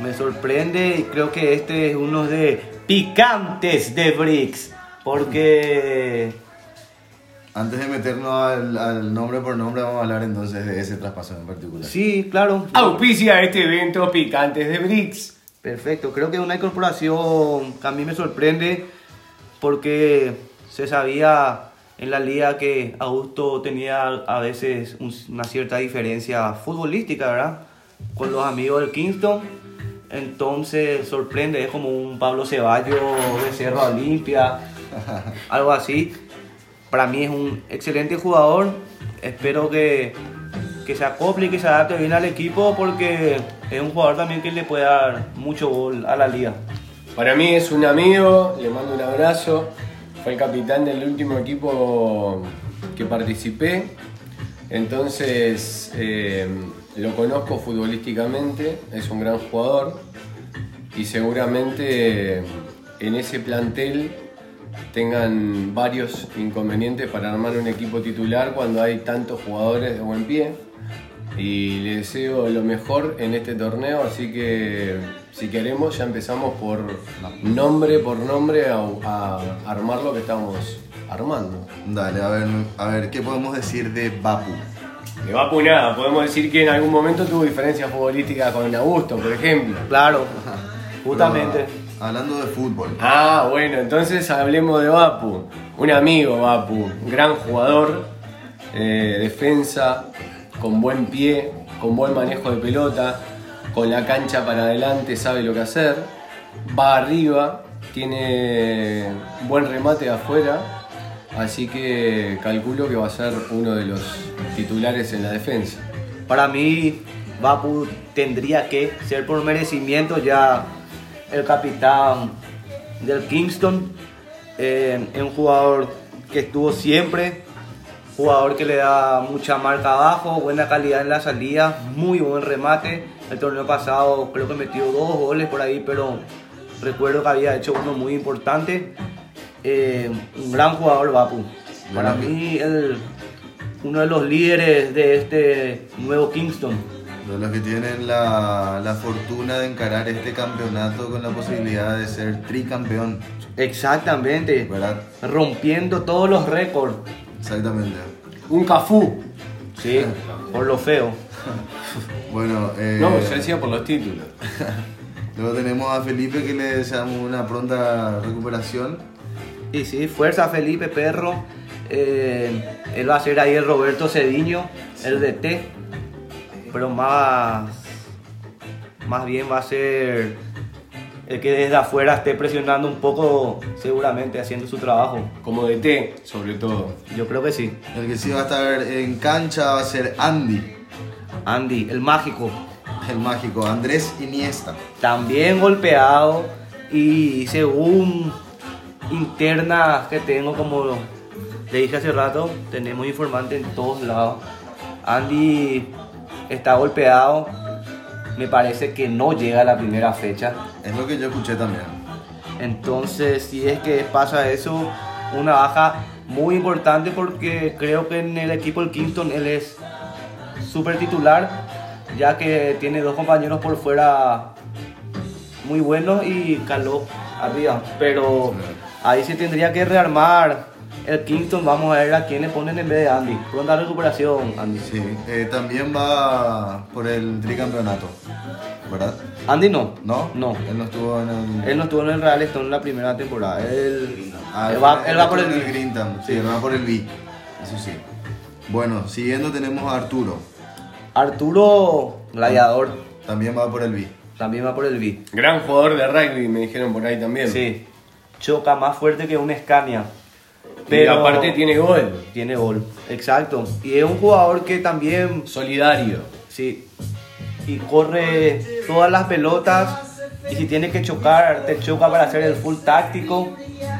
Me sorprende y creo que este es uno de picantes de Bricks. Porque Antes de meternos al, al nombre por nombre, vamos a hablar entonces de ese traspaso en particular. sí, claro. Auspicia este evento Picantes de Bricks. Perfecto, creo que es una incorporación que a mí me sorprende porque se sabía en la liga que Augusto tenía a veces un- una cierta diferencia futbolística, ¿verdad? Con los amigos del Kingston. Entonces sorprende, es como un Pablo Ceballos de Cerro Olimpia, algo así. Para mí es un excelente jugador. Espero que, que se acople y que se adapte bien al equipo porque es un jugador también que le puede dar mucho gol a la liga. Para mí es un amigo, le mando un abrazo. Fue el capitán del último equipo que participé. Entonces eh, lo conozco futbolísticamente, es un gran jugador y seguramente en ese plantel tengan varios inconvenientes para armar un equipo titular cuando hay tantos jugadores de buen pie. Y le deseo lo mejor en este torneo, así que si queremos ya empezamos por nombre por nombre a, a armar lo que estamos armando. Dale, a ver, a ver, ¿qué podemos decir de Bapu? De Vapu nada, podemos decir que en algún momento tuvo diferencias futbolísticas con Augusto, por ejemplo. Claro, justamente. Pero, hablando de fútbol. Ah, bueno, entonces hablemos de Vapu. Un amigo Vapu, gran jugador, eh, defensa, con buen pie, con buen manejo de pelota, con la cancha para adelante, sabe lo que hacer, va arriba, tiene buen remate de afuera, así que calculo que va a ser uno de los titulares en la defensa. Para mí, Vapu tendría que ser por merecimiento ya el capitán del Kingston. Eh, un jugador que estuvo siempre, jugador que le da mucha marca abajo, buena calidad en la salida, muy buen remate. El torneo pasado creo que metió dos goles por ahí, pero recuerdo que había hecho uno muy importante. Eh, un gran jugador Vapu. Para mí, el- uno de los líderes de este nuevo Kingston. De los que tienen la, la fortuna de encarar este campeonato con la posibilidad de ser tricampeón, Exactamente. ¿verdad? Rompiendo todos los récords. Exactamente. Un Cafú. Sí, por lo feo. Bueno, eh, No, yo decía por los títulos. luego tenemos a Felipe que le deseamos una pronta recuperación. Y sí, fuerza Felipe Perro. Eh, él va a ser ahí el Roberto Cediño, el DT. Pero más, más bien va a ser el que desde afuera esté presionando un poco, seguramente haciendo su trabajo. Como de té, sobre todo. Yo creo que sí. El que sí va a estar en cancha va a ser Andy, Andy, el mágico. el mágico, Andrés Iniesta. también golpeado y según internas que tengo como le dije hace rato tenemos informantes en todos lados Andy está golpeado me parece que no llega a la primera fecha Es lo que yo escuché también. entonces si es que pasa eso una baja muy importante porque creo que en el equipo del Kingston él es súper titular ya que tiene dos compañeros por fuera muy buenos y Caló arriba pero ahí se tendría que rearmar el Kingston vamos a ver a quién le ponen en vez de Andy pronta recuperación Andy Sí, eh, también va por el tricampeonato, ¿verdad? Andy no ¿No? no Él no estuvo en el... él no estuvo en el Real Stone en la primera temporada él, Ah, él va, él va por el Grintam. Sí, él va por el B. Eso sí. Bueno, siguiendo tenemos a Arturo. Arturo Gladiador También va por el B. también va por el B. Gran jugador de rugby, me dijeron por ahí también. Sí, choca más fuerte que un Scania. Pero aparte tiene gol. Tiene gol, exacto. Y es un jugador que también, Solidario. sí, y corre todas las pelotas y si tiene que chocar, te choca para hacer el full táctico.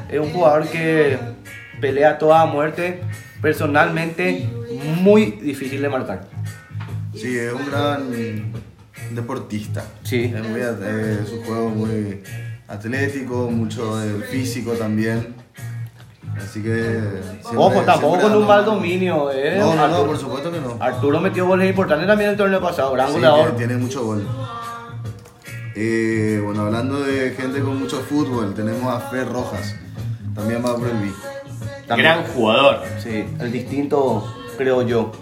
Es un jugador que pelea toda muerte. Personalmente, muy difícil de marcar. Sí, es un gran deportista. Sí. Es muy, eh, su juego es muy atlético, mucho del físico también. Así que. siempre- Ojo, tampoco con un mal dominio. Eh. No, no, no, Arturo, por supuesto que no. Arturo metió goles importantes también el torneo pasado. Gran Sí, goleador. tiene, tiene mucho gol. Eh, bueno, hablando de gente con mucho fútbol, tenemos a Fer Rojas. También va por el B. También. Gran jugador. Sí, el distinto, creo yo.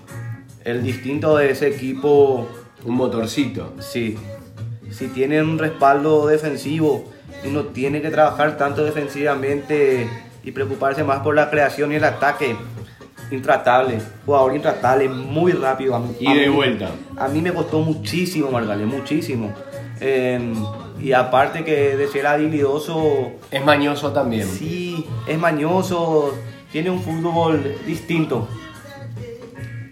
El distinto de ese equipo, Un motorcito. sí. Si tiene un respaldo defensivo y no tiene que trabajar tanto defensivamente y preocuparse más por la creación y el ataque, intratable. Jugador intratable, muy rápido. A mí- Y a de mí- vuelta. A mí me costó muchísimo marcarle, muchísimo. Eh, y aparte que de ser habilidoso, Es mañoso también. sí, es mañoso, tiene un fútbol distinto.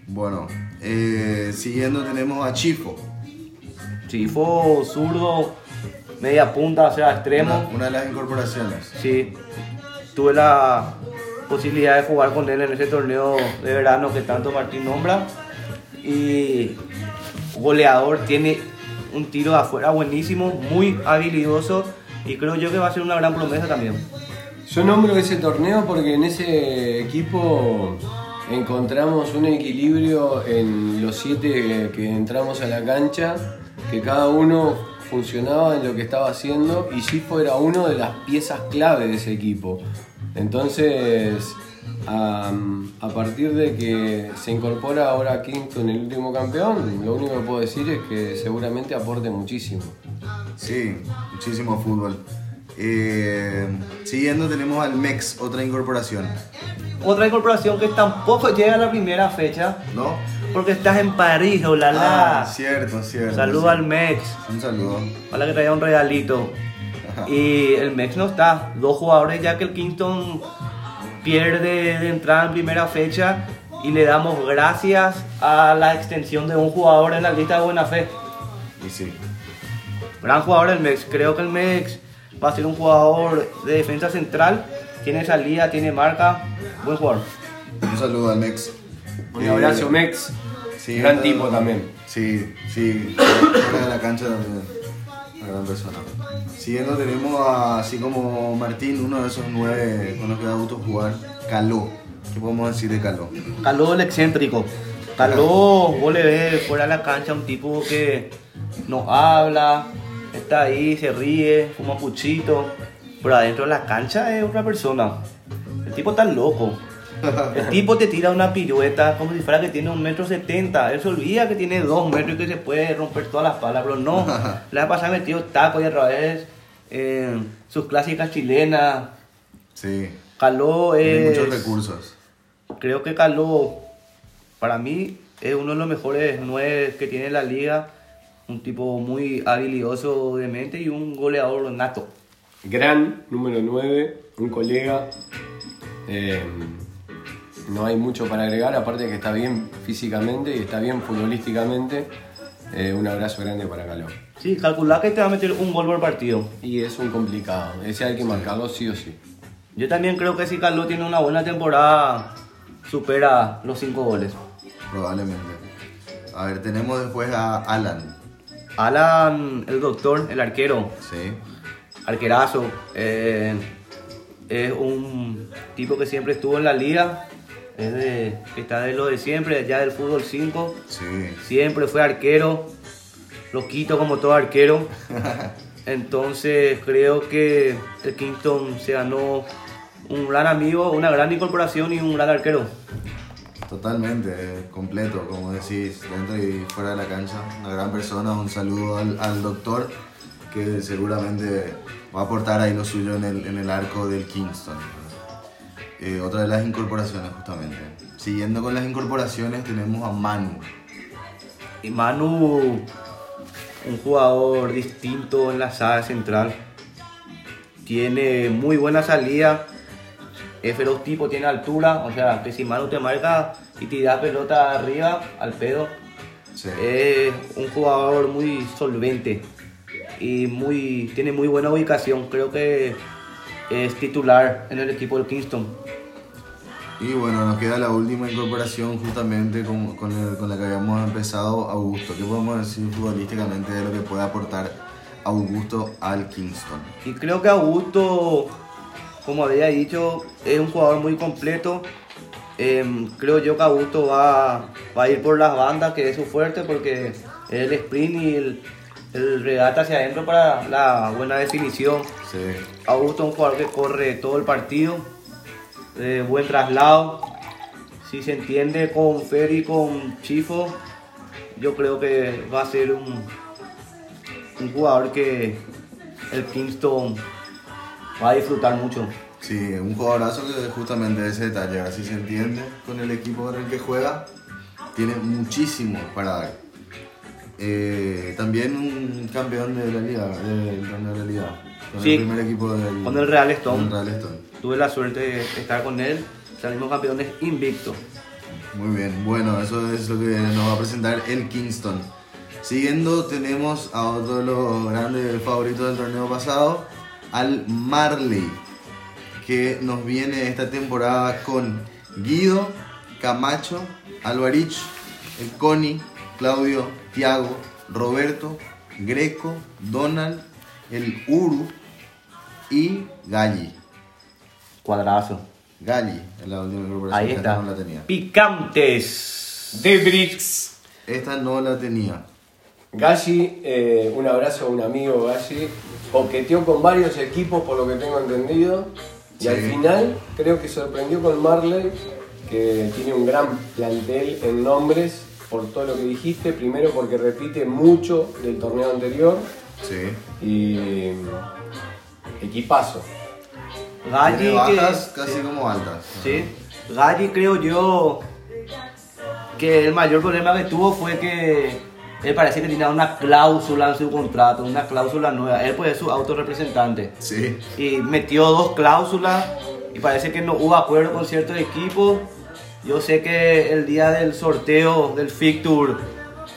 Bueno, eh, siguiendo tenemos a Chifo. Chifo, zurdo, media punta, o sea, extremo. Una, una de las incorporaciones. Sí, tuve la posibilidad de jugar con él en ese torneo de verano que tanto Martín nombra. Y goleador, tiene un tiro de afuera buenísimo, muy habilidoso. Y creo yo que va a ser una gran promesa también. Yo nombro ese torneo porque en ese equipo encontramos un equilibrio en los siete que entramos a la cancha, que cada uno funcionaba en lo que estaba haciendo y Sifo era uno de las piezas clave de ese equipo. Entonces, a, a partir de que se incorpora ahora Kingston, el último campeón, lo único que puedo decir es que seguramente aporte muchísimo. Sí, muchísimo fútbol. Eh, siguiendo tenemos al MEX, otra incorporación. Otra incorporación que tampoco llega a la primera fecha, ¿No? porque estás en París, olala. Ah, cierto, cierto. Saludo sí. al Mex. Un saludo. Ojalá que traiga un regalito. Y el Mex no está. Dos jugadores ya que el Kingston pierde de entrada en primera fecha y le damos gracias a la extensión de un jugador en la lista de buena fe. Y sí. Gran jugador el Mex. Creo que el Mex va a ser un jugador de defensa central. Tiene salida, tiene marca. Buen jugador. Un saludo al MEX. Un Eh, abrazo, Mex. Sí, Gran tipo también. Sí, sí. Fuera de la cancha también. Una gran persona. Siguiendo tenemos a, así como Martín, uno de esos nueve con los que da gusto jugar, Caló. ¿Qué podemos decir de Caló? Caló el excéntrico. Caló, vos le ves fuera de la cancha un tipo que no habla, está ahí, se ríe, fuma puchito. Pero adentro de la cancha es otra persona. El tipo está loco. El tipo te tira una pirueta como si fuera que tiene un metro setenta. Él se olvida que tiene dos metros y que se puede romper todas las palas, pero no. Le va a pasar metido taco y a través eh, sus clásicas chilenas. Sí. Caló Tiene es... muchos recursos. Creo que Caló, para mí, es uno de los mejores nueve que tiene la liga. Un tipo muy habilidoso de mente y un goleador nato. Gran número 9, un colega. Eh, no hay mucho para agregar, aparte que está bien físicamente y está bien futbolísticamente. Eh, un abrazo grande para Caló. Sí, calcula que te va a meter un gol por partido. Y es un complicado, ese hay que marcarlo sí o sí. Yo también creo que si Caló tiene una buena temporada, supera los cinco goles. Probablemente. A ver, tenemos después a Alan. Alan, el doctor, el arquero, Sí. arquerazo, eh, es un tipo que siempre estuvo en la liga, es de, que está de lo de siempre, ya del fútbol 5. Sí. Siempre fue arquero, loquito como todo arquero. Entonces creo que el Kingston se ganó un gran amigo, una gran incorporación y un gran arquero. Totalmente, completo, como decís, dentro y fuera de la cancha. Una gran persona, un saludo al, doctor que seguramente va a aportar ahí lo suyo en el, en el arco del Kingston. Eh, otra de las incorporaciones justamente. Siguiendo con las incorporaciones tenemos a Manu. Y Manu, un jugador distinto en la saga central. Tiene muy buena salida. Es feroz tipo, tiene altura. O sea, que si Manu te marca y te da pelota arriba, al pedo. Sí. Es un jugador muy solvente. y muy, tiene muy buena ubicación. Creo que es titular en el equipo del Kingston. Y bueno, nos queda la última incorporación justamente con, con, el- con la que habíamos empezado, Augusto. ¿Qué podemos decir futbolísticamente de lo que puede aportar Augusto al Kingston? Y creo que Augusto, como había dicho, es un jugador muy completo. Em, creo yo que Augusto va, va a ir por las bandas, que es su fuerte, porque es el sprint y el, el regate hacia adentro para la buena definición. Sí. Augusto es un jugador que corre todo el partido, buen traslado. Si se entiende con Ferry y con Chifo, yo creo que va a ser un, un jugador que el Kingston va a disfrutar mucho. Sí, un jugadorazo que justamente ese detalle, así se entiende con el equipo en el que juega, tiene muchísimo para dar. Eh, también un campeón de la liga, del torneo de la liga, con Sí, el primer equipo del con el Real Stone. con el Real Stone. Tuve la suerte de estar con él, salimos campeones invictos. Muy bien, bueno, eso es lo que nos va a presentar el Kingston. Siguiendo tenemos a otro de los grandes favoritos del torneo pasado, al Marley, que nos viene esta temporada con Guido, Camacho, Alvarich, el Coni, Claudio, Tiago, Roberto, Greco, Donald, el Uru y Galli. Cuadrazo. Galli, es la última incorporación Ahí que está. no la tenía. Picantes. De Bricks. Esta no la tenía. Galli, eh, un abrazo a un amigo Galli, coqueteó con varios equipos por lo que tengo entendido y Sí. al final creo que sorprendió con Marley que tiene un gran plantel en nombres por todo lo que dijiste, primero porque repite mucho del torneo anterior Sí. y equipazo. Galli Tiene que- bajas casi como altas. Sí, Galli creo yo que el mayor problema que tuvo fue que él parece que tenía una cláusula en su contrato, una cláusula nueva. Él pues es su autorrepresentante. Sí. Y metió dos cláusulas y parece que no hubo acuerdo con ciertos equipos. Yo sé que el día del sorteo del Fictur,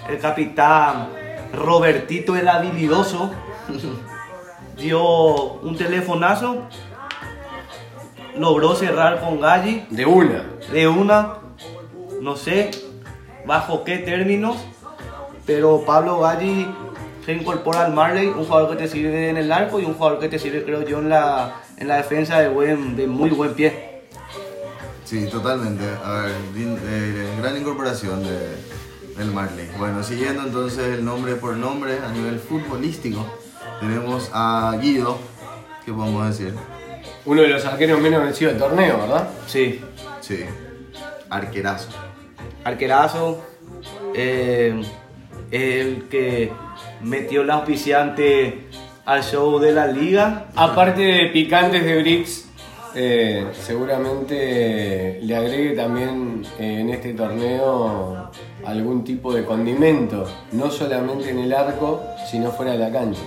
el capitán Robertito el habilidoso dio un telefonazo, logró cerrar con Galli De una. de una, no sé bajo qué términos, pero Pablo Galli se incorpora al Marley, un jugador que te sirve en el arco y un jugador que te sirve, creo yo, en la, en la defensa de, buen, de muy buen pie. Sí, totalmente. A ver, eh, gran incorporación de, del Marley. Bueno, siguiendo entonces el nombre por nombre a nivel futbolístico, tenemos a Guido, ¿qué podemos decir? Uno de los arqueros menos vencidos del torneo, ¿verdad? Sí, Sí, arquerazo. arquerazo, eh, el que metió la auspiciante al show de la liga. Aparte de picantes de Bricks, eh, seguramente le agregue también eh, en este torneo algún tipo de condimento, no solamente en el arco, sino fuera de la cancha.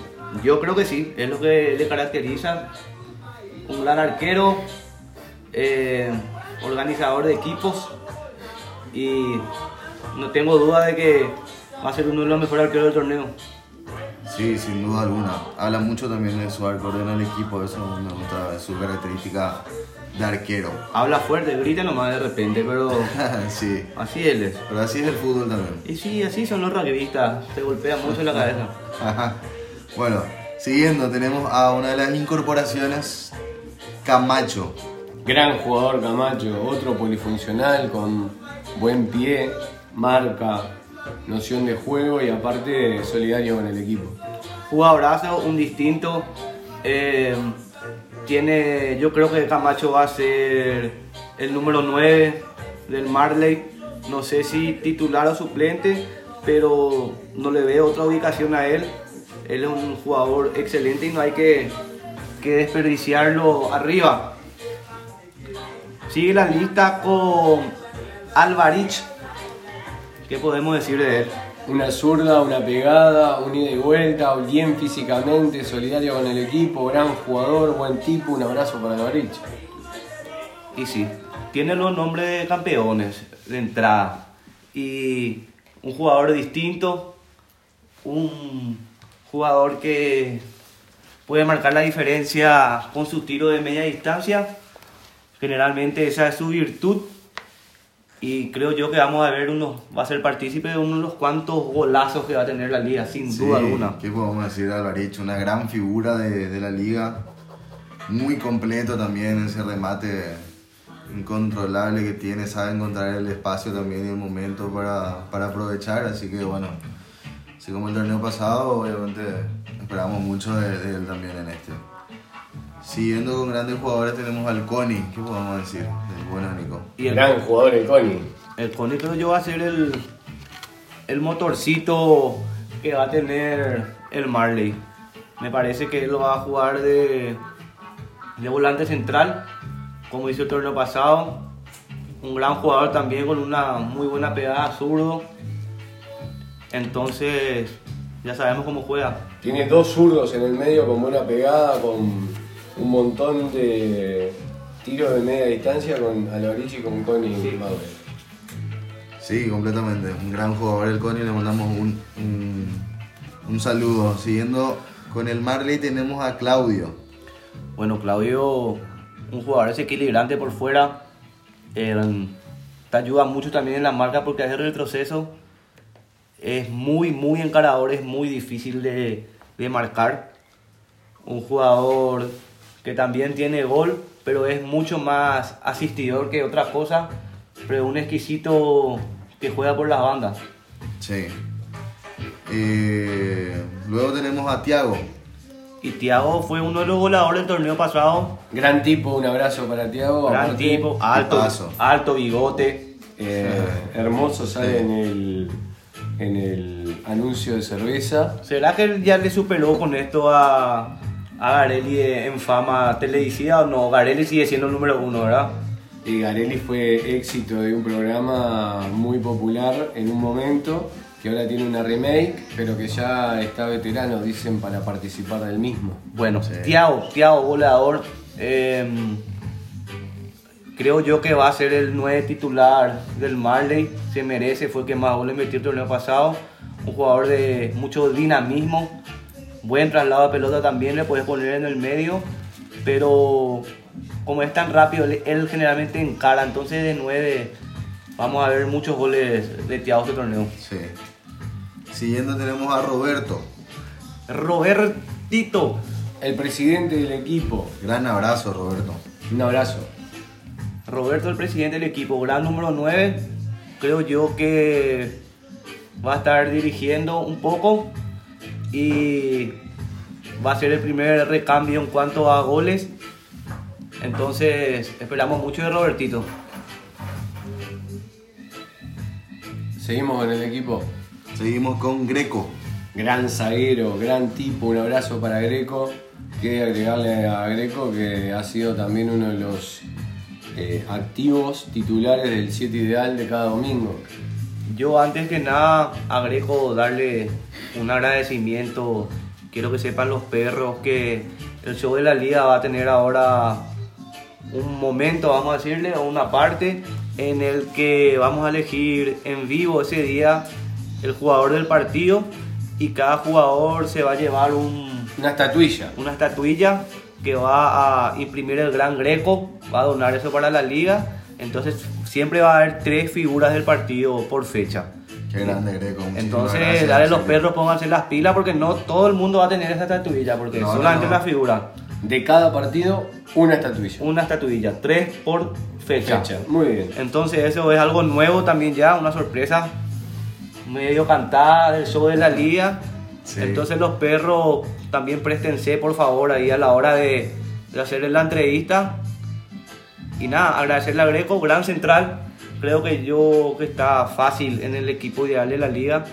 Yo creo que sí, es lo que le caracteriza. Un gran arquero, eh, organizador de equipos y no tengo duda de que va a ser uno de los mejores arqueros del torneo. Sí, sin duda alguna. Habla mucho también de su arco, ordena el equipo, eso me gusta, de su característica de arquero. Habla fuerte, grita nomás de repente, pero sí, así él es. pero así es el fútbol también. Y sí, así son los rugbyistas, se golpean mucho la cabeza. Ajá. Bueno, siguiendo tenemos a una de las incorporaciones, Camacho. Gran jugador Camacho, otro polifuncional con buen pie, marca, noción de juego y aparte solidario con el equipo. Jugadorazo, un distinto. eh, tiene, yo creo que Camacho va a ser el número 9 del Marley. No sé si titular o suplente, pero no le veo otra ubicación a él. Él es un jugador excelente y no hay que, que desperdiciarlo arriba. Sigue la lista con Alvarich. ¿Qué podemos decir de él? Una zurda, una pegada, un ida y vuelta, bien físicamente, solidario con el equipo, gran jugador, buen tipo, un abrazo para Alvarich. Y sí, tiene los nombres de campeones de entrada. Y un jugador distinto, un jugador que puede marcar la diferencia con su tiro de media distancia. Generalmente esa es su virtud. Y creo yo que vamos a ver uno, va a ser partícipe de uno de los cuantos golazos que va a tener la liga, sin Sí, duda alguna. ¿Qué podemos decir Alvarito? Una gran figura de, de la liga. Muy completo también ese remate incontrolable que tiene. Sabe encontrar el espacio también y el momento para, para aprovechar. Así que bueno, así como el torneo pasado, obviamente esperamos mucho de, de él también en este. Siguiendo con grandes jugadores tenemos al Coni. ¿Qué podemos decir? Del bueno Nico. Y el, Gran jugador el Coni. el Coni creo yo va a ser el, el motorcito que va a tener el Marley. Me parece que él lo va a jugar de, de volante central, como hizo el torneo pasado. Un gran jugador también con una muy buena pegada zurdo. Entonces, ya sabemos cómo juega. Tiene dos zurdos en el medio con buena pegada, con un montón de tiros de media distancia con Alvarich y con Coni Maure. Sí, completamente. Un gran jugador el Coni, le mandamos un, un, un saludo. Siguiendo con el Marley tenemos a Claudio. Bueno, Claudio, un jugador desequilibrante por fuera. eh, te ayuda mucho también en la marca porque hace retroceso. Es muy, muy encarador, es muy difícil de, de marcar. Un jugador que también tiene gol, pero es mucho más asistidor que otra cosa. Pero un exquisito que juega por las bandas. Sí. Eh, luego tenemos a Tiago. Y Thiago fue uno de los goleadores del torneo pasado. Gran tipo, un abrazo para Tiago. Gran tipo, alto, alto bigote. Eh, hermoso sale en el, en el anuncio de cerveza. ¿Será que él ya le superó con esto a, a Garelli en fama televisiva o no? Garelli sigue siendo el número uno, ¿verdad? Y Garelli fue éxito de un programa muy popular en un momento, que ahora tiene una remake, pero que ya está veterano, dicen, para participar del mismo. Bueno, Sí. Thiago, Thiago, goleador. eh, creo yo que va a ser el nueve titular del Marley. Se merece, fue el que más goles metió el torneo pasado. Un jugador de mucho dinamismo. Buen traslado de pelota también le puedes poner en el medio. Pero como es tan rápido, él, generalmente encara. Entonces de 9 vamos a ver muchos goles de Thiago este torneo. Sí. Siguiendo tenemos a Roberto. Robertito. El presidente del equipo, Gran abrazo, Roberto. un abrazo. Roberto, el presidente del equipo, gran número 9. Creo yo que va a estar dirigiendo un poco y va a ser el primer recambio en cuanto a goles. Entonces, esperamos mucho de Robertito. Seguimos con el equipo. Seguimos con Greco. Gran zaguero, gran tipo, un abrazo para Greco. Quiero agregarle a Greco que ha sido también uno de los eh, activos titulares del 7 ideal de cada domingo. Yo antes que nada agrego darle un agradecimiento. Quiero que sepan los perros que el show de la liga va a tener ahora un momento, vamos a decirle, o una parte en el que vamos a elegir en vivo ese día el jugador del partido y cada jugador se va a llevar un, Una estatuilla. una estatuilla que va a imprimir el Gran Greco, va a donar eso para la liga. Entonces siempre va a haber tres figuras del partido por fecha. Qué grande Greco. Entonces, gracias, dale los perros, pónganse las pilas porque no todo el mundo va a tener esa estatuilla, porque No, solamente no, no. la figura. De cada partido, una estatuilla. Una estatuilla, tres por fecha. Fecha. Muy bien. Entonces, eso es algo nuevo también ya, una sorpresa medio cantada del show de la liga. Sí. Entonces, los perros también préstense, por favor, ahí a la hora de, de hacerle la entrevista. Y nada, agradecerle a Greco, gran central. Creo que yo que está fácil en el equipo ideal de la liga.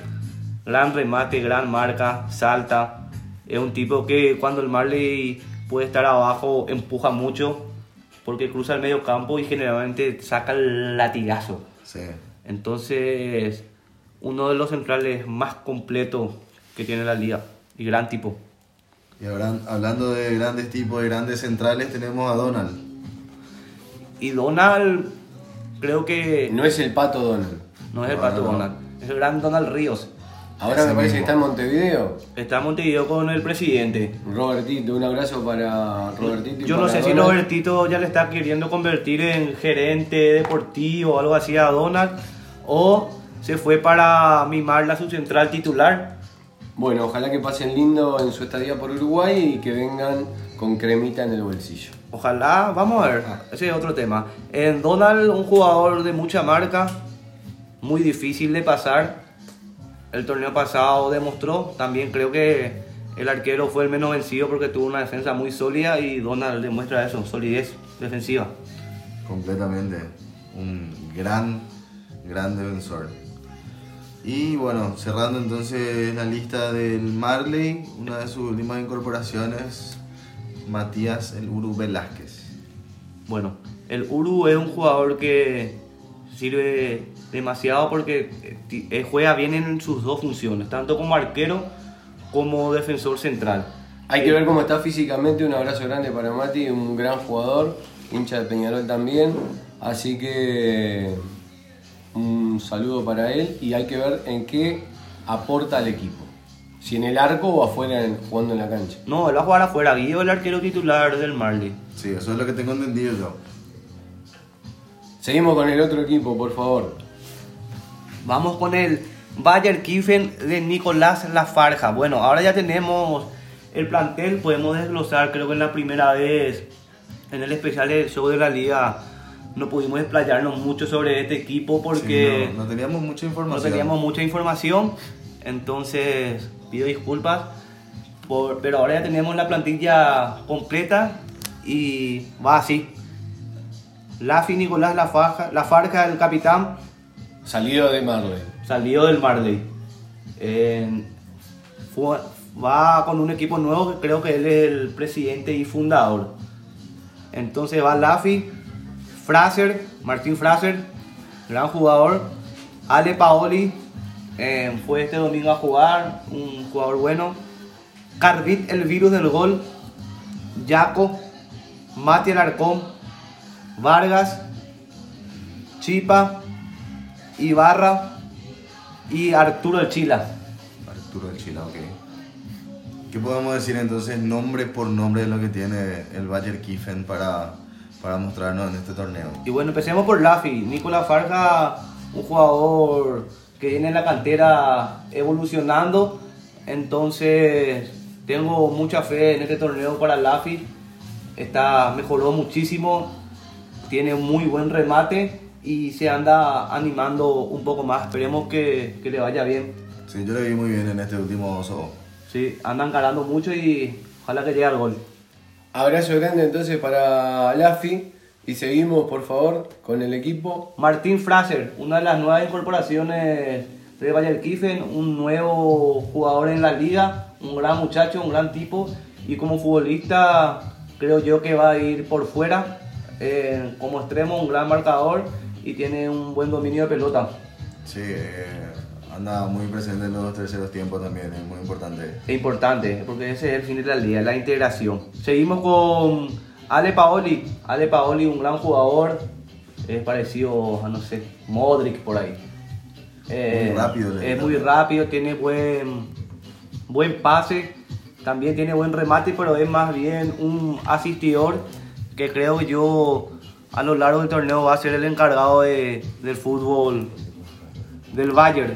Gran remate, gran marca, salta. Es un tipo que cuando el Marley puede estar abajo empuja mucho porque cruza el medio campo y generalmente saca el latigazo. Sí. Entonces, uno de los centrales más completos que tiene la liga y gran tipo. Y ahora, hablando de grandes tipos, de grandes centrales, tenemos a Donald. Y Donald, creo que No es el pato Donald. no es el No, pato no, no. Donald, es el gran Donald Ríos. Ahora Ese me parece que está en Montevideo. Está en Montevideo con el presidente. Robertito, un abrazo para Robertito. y Yo no para sé si. Robertito ya le está queriendo convertir en gerente deportivo o algo así a Donald. O se fue para mimar la subcentral titular. Bueno, ojalá que pasen lindo en su estadía por Uruguay y que vengan con cremita en el bolsillo. Ojalá, vamos a ver, ese es otro tema. En Donald, un jugador de mucha marca, muy difícil de pasar. El torneo pasado demostró, también creo que el arquero fue el menos vencido porque tuvo una defensa muy sólida y Donald demuestra eso, solidez defensiva. Completamente. Un gran, gran defensor. Y bueno, cerrando entonces la lista del Marley, una de sus últimas incorporaciones, Matías el Uru Velázquez. Bueno, el Uru es un jugador que sirve demasiado porque eh, juega bien en sus dos funciones, tanto como arquero como defensor central. Hay que ver cómo está físicamente. Un abrazo grande para Mati, un gran jugador, hincha de Peñarol también. Así que un saludo para él y hay que ver en qué aporta al equipo. Si en el arco o afuera en- jugando en la cancha. No, él va a jugar afuera, Guido el arquero titular del Marley. Sí, eso es lo que tengo entendido yo. Seguimos con el otro equipo, por favor. Vamos con el Bayer Kiffen de Nicolás Lafarja. Bueno, ahora ya tenemos el plantel, podemos desglosar, creo que en la primera vez en el especial del show de la liga no pudimos explayarnos mucho sobre este equipo porque Sí, no, no teníamos mucha no información. teníamos mucha información, entonces pido disculpas, por- pero ahora ya tenemos la plantilla completa y va así. Lafi Nicolás Lafarja, Lafarja el capitán, Salido de Marley. salió del Marley. Eh, fue- va con un equipo nuevo que creo que él es el presidente y fundador. Entonces va Lafi, Fraser, Martín Fraser, gran jugador. Ale Paoli eh, fue este domingo a jugar, un jugador bueno. Carvit, el virus del gol. Jaco, Mati Alarcón, Vargas, Chipa, Ibarra y Arturo El Chila. Arturo del Chila, ok. ¿Qué podemos decir entonces nombre por nombre de lo que tiene el Bayer Kiffen para, para mostrarnos en este torneo? Y bueno, empecemos por Lafi. Nicolás Farja, un jugador que viene en la cantera evolucionando. Entonces, tengo mucha fe en este torneo para Lafi. Está, mejoró muchísimo. Tiene un muy buen remate y se anda animando un poco más. Esperemos que, que le vaya bien. Sí, yo le vi muy bien en este último oso. Sí, andan ganando mucho y ojalá que llegue al gol. Abrazo grande entonces para Lafi y seguimos por favor con el equipo. Martín Fraser, una de las nuevas incorporaciones de Bayer Kiffen, un nuevo jugador en la liga, un gran muchacho, un gran tipo y como futbolista creo yo que va a ir por fuera eh, como extremo, un gran marcador y tiene un buen dominio de pelota. Sí, eh, anda muy presente en los terceros tiempos también, es muy importante. Es importante porque ese es el fin de la liga, la integración. Seguimos con Ale Paoli, Ale Paoli, un gran jugador, es parecido a no sé, Modric por ahí. Eh, Muy rápido, le Es muy rápido, tiene buen, buen pase, también tiene buen remate, pero es más bien un asistidor que creo que yo a lo largo del torneo va a ser el encargado de- del fútbol del Bayern.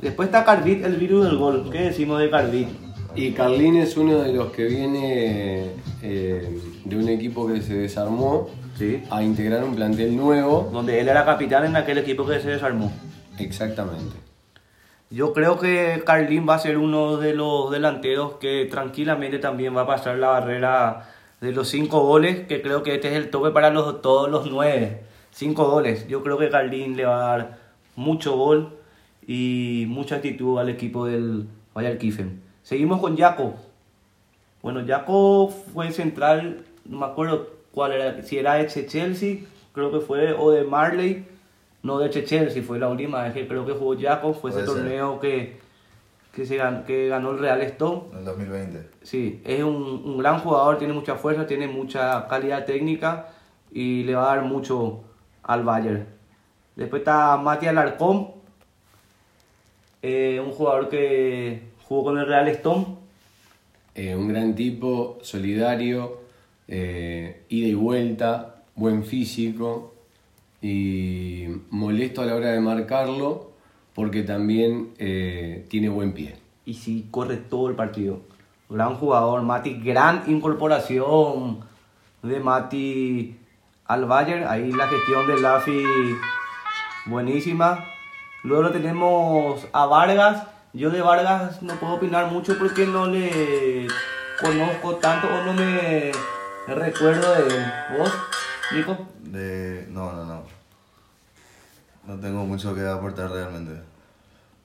Después está Carvit, el virus del gol. ¿Qué decimos de Carvit? Y Carlín es uno de los que viene eh, de un equipo que se desarmó Sí. a integrar un plantel nuevo. Donde él era capitán en aquel equipo que se desarmó. Exactamente. Yo creo que Carlín va a ser uno de los delanteros que tranquilamente también va a pasar la barrera de los cinco goles, que creo que este es el tope para los, todos los nueve. Cinco goles. Yo creo que Carlín le va a dar mucho gol y mucha actitud al equipo del Bayern Kiffen. Seguimos con Jaco. Bueno, Jaco fue central, no me acuerdo cuál era, si era de Chelsea, creo que fue, o de Marley, no de Chelsea, fue la última vez que creo que jugó Jaco, fue ese ser. torneo que, que, se que ganó el Real Stone. En el 2020. Sí, es un, un gran jugador, tiene mucha fuerza, tiene mucha calidad técnica y le va a dar mucho al Bayern. Después está Mati Alarcón, eh, un jugador que jugó con el Real Stone. Eh, un gran tipo, solidario, eh, ida y vuelta, buen físico y molesto a la hora de marcarlo porque también eh, tiene buen pie. Y sí, corre todo el partido. Gran jugador, Mati. Gran incorporación de Mati al Bayern. Ahí la gestión de Lafi buenísima. Luego tenemos a Vargas. Yo de Vargas no puedo opinar mucho porque no le conozco tanto o no me recuerdo de. ¿Vos, Nico? De... No, no, no. No tengo mucho que aportar realmente.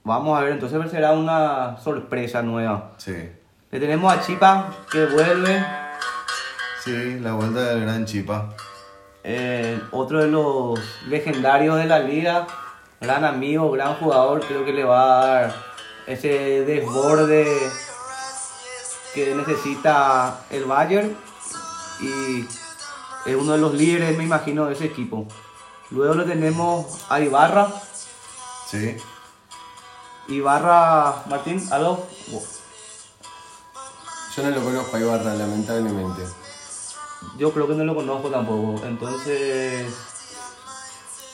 Vamos a ver, entonces será una sorpresa nueva. Sí. Le tenemos a Chipa que vuelve. Sí, la vuelta del gran Chipa. Eh, otro de los legendarios de la liga, gran amigo, gran jugador, creo que le va a dar ese desborde que necesita el Bayern y es uno de los líderes, me imagino, de ese equipo. Luego lo tenemos a Ibarra. Sí. Ibarra, Martín, algo. Yo no lo conozco a Ibarra, lamentablemente. Yo creo que no lo conozco tampoco, entonces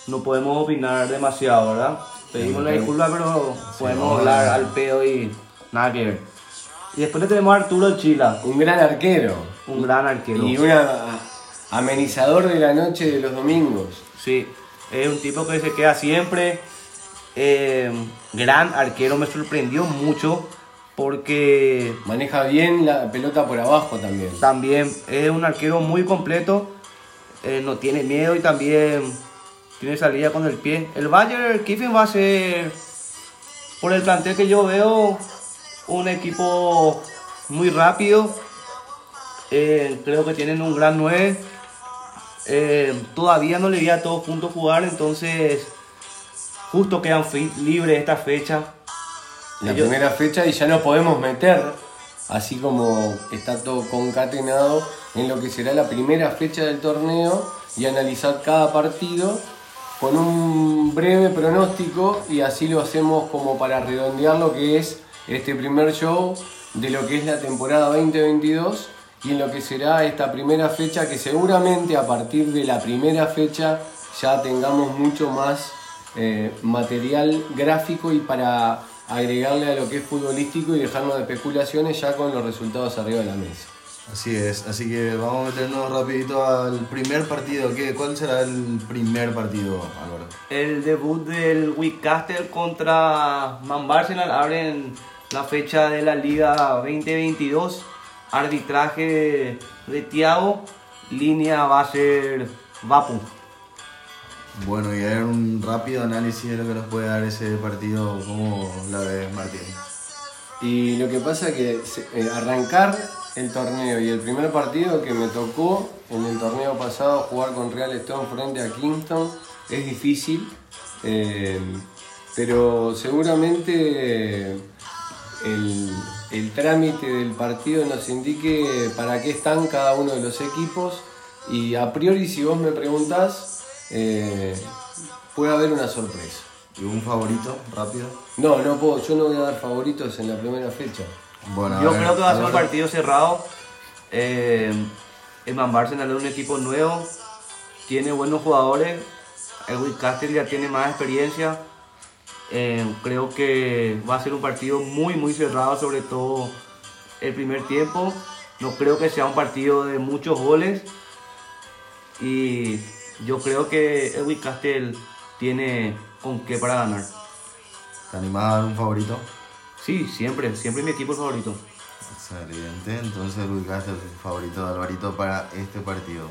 no podemos opinar demasiado, ¿verdad? Pedimos la disculpa, pero podemos hablar al pedo y nada que ver. Y después le tenemos a Arturo Chila, Un gran arquero un gran arquero. y un amenizador de la noche de los domingos. Sí, es un tipo que se queda siempre. eh, gran arquero, me sorprendió mucho porque Maneja bien la pelota por abajo también. también es un arquero muy completo, eh, no tiene miedo y también tiene salida con el pie. El Bayern Kiffin va a ser, por el plantel que yo veo, un equipo muy rápido. Eh, creo que tienen un gran 9. Eh, todavía no le vi a todos juntos jugar, entonces justo quedan libres esta fecha. La Ellos- primera fecha y ya nos podemos meter, así como está todo concatenado, en lo que será la primera fecha del torneo y analizar cada partido con un breve pronóstico y así lo hacemos como para redondear lo que es este primer show de lo que es la temporada 2022 y en lo que será esta primera fecha que seguramente a partir de la primera fecha ya tengamos mucho más eh, material gráfico y para agregarle a lo que es futbolístico y dejarnos de especulaciones ya con los resultados arriba de la mesa. Así es, así que vamos a meternos rapidito al primer partido. ¿Qué, ¿Cuál será el primer partido, Álvaro? El debut del Wicastle contra Man Arsenal abren la fecha de la Liga 2022. Arbitraje de Thiago. Línea va a ser Vapu. Bueno, y a ver un rápido análisis de lo que nos puede dar ese partido, ¿cómo la ves, Martín? Y lo que pasa es que eh, arrancar el torneo y el primer partido que me tocó en el torneo pasado jugar con Real Stone frente a Kingston es difícil, eh, pero seguramente el, el trámite del partido nos indique para qué están cada uno de los equipos y a priori si vos me preguntás eh, puede haber una sorpresa. ¿Y un favorito, rápido? No, no puedo, yo no voy a dar favoritos en la primera fecha. Bueno, Yo ver, creo que va a ser un partido cerrado. Eh, el Man es un equipo nuevo. Tiene buenos jugadores. El Wicastle ya tiene más experiencia. Eh, creo que va a ser un partido muy, muy cerrado, sobre todo el primer tiempo. No creo que sea un partido de muchos goles. Y yo creo que el Wicastle tiene con qué para ganar. ¿Te animás a dar un favorito? Sí, siempre, siempre mi equipo es favorito. Excelente, entonces ubicaste el favorito de Alvarito para este partido.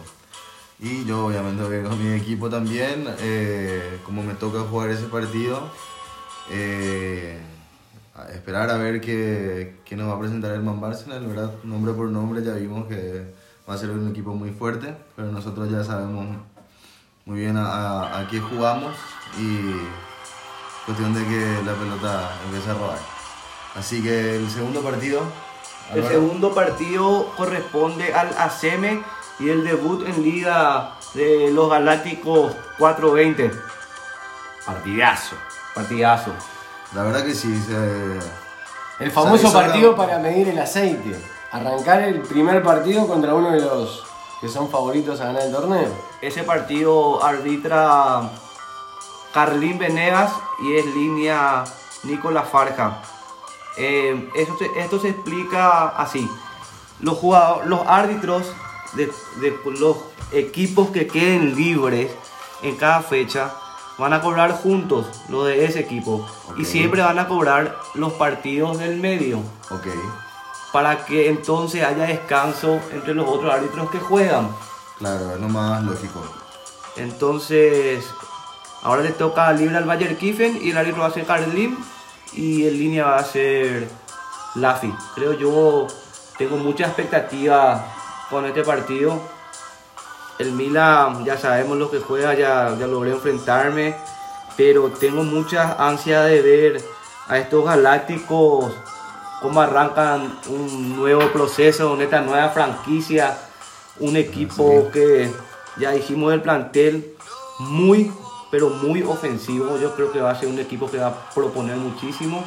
Y yo obviamente voy con mi equipo también, eh, como me toca jugar ese partido, eh, a esperar a ver qué, qué nos va a presentar el Man Arsenal, ¿verdad? Nombre por nombre ya vimos que va a ser un equipo muy fuerte, pero nosotros ya sabemos muy bien a, a- a qué jugamos y cuestión de que la pelota empiece a robar. Así que el segundo partido. El Álvaro. segundo partido corresponde al ACM y el debut en Liga de los Galácticos 420. Partidazo. Partidazo. La verdad que sí, se... El famoso partido para medir el aceite. Arrancar el primer partido contra uno de los que son favoritos a ganar el torneo. Ese partido arbitra Carlín Venegas y es línea Nicolás Farja. Eh, se- esto se explica así. Los, jugadores, los árbitros de, de los equipos que queden libres en cada fecha van a cobrar juntos lo de ese equipo. Y siempre van a cobrar los partidos del medio Ok, para que entonces haya descanso entre los otros árbitros que juegan. claro, es lo más lógico. Entonces, ahora le toca libre al Bayer Kiffen y el árbitro va a ser Carlin y en línea va a ser Lafi. Creo yo, tengo mucha expectativa con este partido. El Milan, ya sabemos lo que juega, ya, ya logré enfrentarme, pero tengo mucha ansia de ver a estos galácticos cómo arrancan un nuevo proceso, una esta nueva franquicia, un equipo que ya dijimos del plantel muy, pero muy ofensivo. Yo creo que va a ser un equipo que va a proponer muchísimo,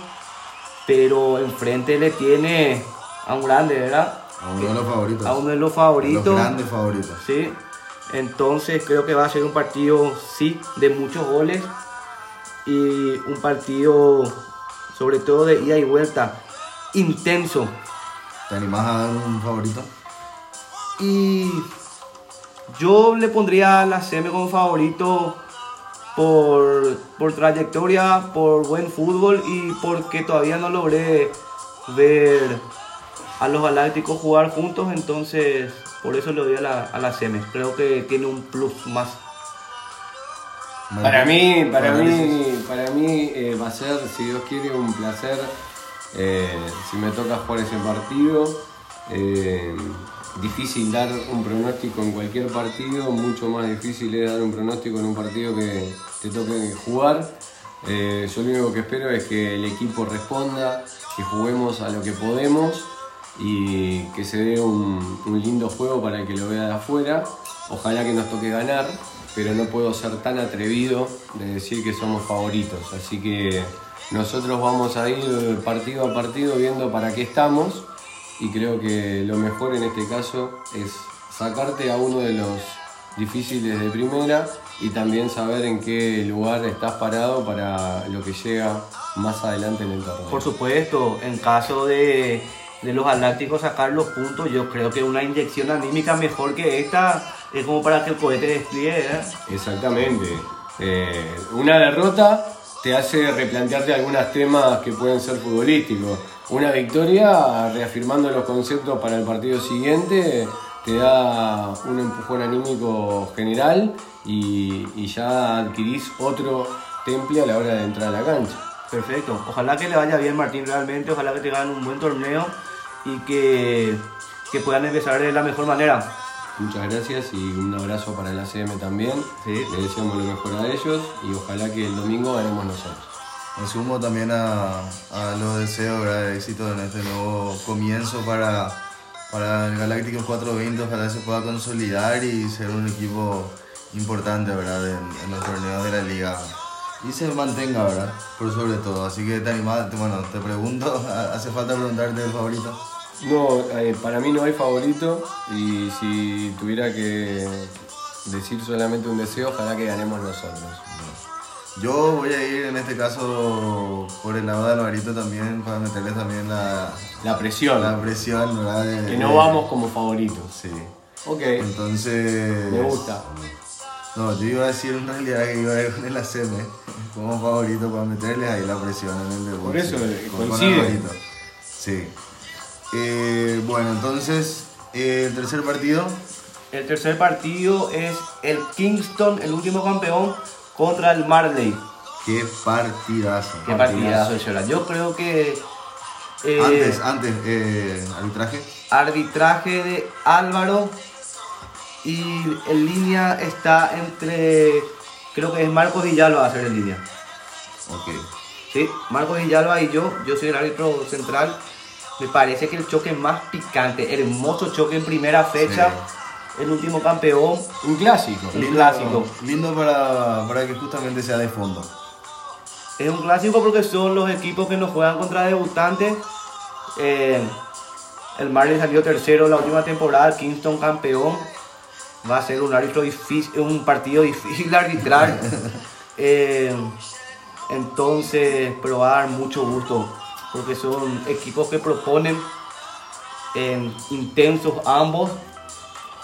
pero enfrente le tiene a un grande, ¿verdad? A uno de los favoritos. A uno de los favoritos. Los grandes favoritos. Sí, entonces creo que va a ser un partido, sí, de muchos goles y un partido, sobre todo de ida y vuelta, intenso. ¿Te animás a dar un favorito? Y yo le pondría a la CM como favorito por, por trayectoria, por buen fútbol y porque todavía no logré ver a los Galácticos jugar juntos, entonces por eso le doy a la, a la CM. Creo que tiene un plus más. Para mí, para mí, para mí eh, va a ser, si Dios quiere, un placer eh, si me toca jugar ese partido. Eh, difícil dar un pronóstico en cualquier partido, mucho más difícil es dar un pronóstico en un partido que te toque jugar. Yo lo único que espero es que el equipo responda, que juguemos a lo que podemos y que se dé un, un lindo juego para el que lo vea de afuera. Ojalá que nos toque ganar, pero no puedo ser tan atrevido de decir que somos favoritos. Así que nosotros vamos a ir partido a partido viendo para qué estamos y creo que lo mejor en este caso es sacarte a uno de los difíciles de primera y también saber en qué lugar estás parado para lo que llega más adelante en el torneo. Por supuesto, en caso de, de los Galácticos sacar los puntos, yo creo que una inyección anímica mejor que esta es como para que el cohete despliegue. ¿eh? Exactamente. Eh, una derrota te hace replantearte algunos temas que pueden ser futbolísticos. Una victoria, reafirmando los conceptos para el partido siguiente, te da un empujón anímico general y, y ya adquirís otro temple a la hora de entrar a la cancha. Perfecto. Ojalá que le vaya bien Martín realmente, ojalá que tengan un buen torneo y que, que puedan empezar de la mejor manera. Muchas gracias y un abrazo para la CM también. Sí. Le deseamos lo mejor a ellos y ojalá que el domingo ganemos nosotros. Me sumo también a, a los deseos ¿verdad? de éxito en este nuevo comienzo para, para el Galáctico 420. Ojalá se pueda consolidar y ser un equipo importante ¿verdad? En, en los torneos de la liga. Y se mantenga, ¿verdad? Por sobre todo. Así que te animás, bueno, te pregunto, ¿hace falta preguntarte el favorito? No, eh, para mí no hay favorito y si tuviera que decir solamente un deseo, ojalá que ganemos nosotros. Yo voy a ir en este caso por el lado de Alvarito también, para meterles también la, La presión, la presión, ¿verdad? De- que no de- vamos como favoritos. Sí. Ok, Entonces. me gusta. No, yo iba a decir en realidad que iba a ir con el ACM como favorito para meterles ahí la presión en el debut. Por eso, coincide. Sí. Eh, bueno, entonces, eh, el tercer partido. El tercer partido es el Kingston, el último campeón, contra el Marley. Qué partidazo. Qué partidazo, Chola. Yo creo que eh, Antes, antes, arbitraje. arbitraje de Álvaro y en línea está entre, creo que es Marcos Villalba va a ser en línea. Ok. Sí, Marcos Villalba y yo, yo soy el árbitro central. Me parece que el choque más picante, hermoso choque en primera fecha, el último campeón, Un clásico. Un clásico. Lindo para, para que justamente sea de fondo. Es un clásico porque son los equipos que nos juegan contra debutantes. Eh, el Marley salió tercero la última temporada, Kingston campeón. Va a ser un, árbitro difícil, un partido difícil de arbitrar. Eh, entonces, pero va a dar mucho gusto porque son equipos que proponen eh, intensos ambos.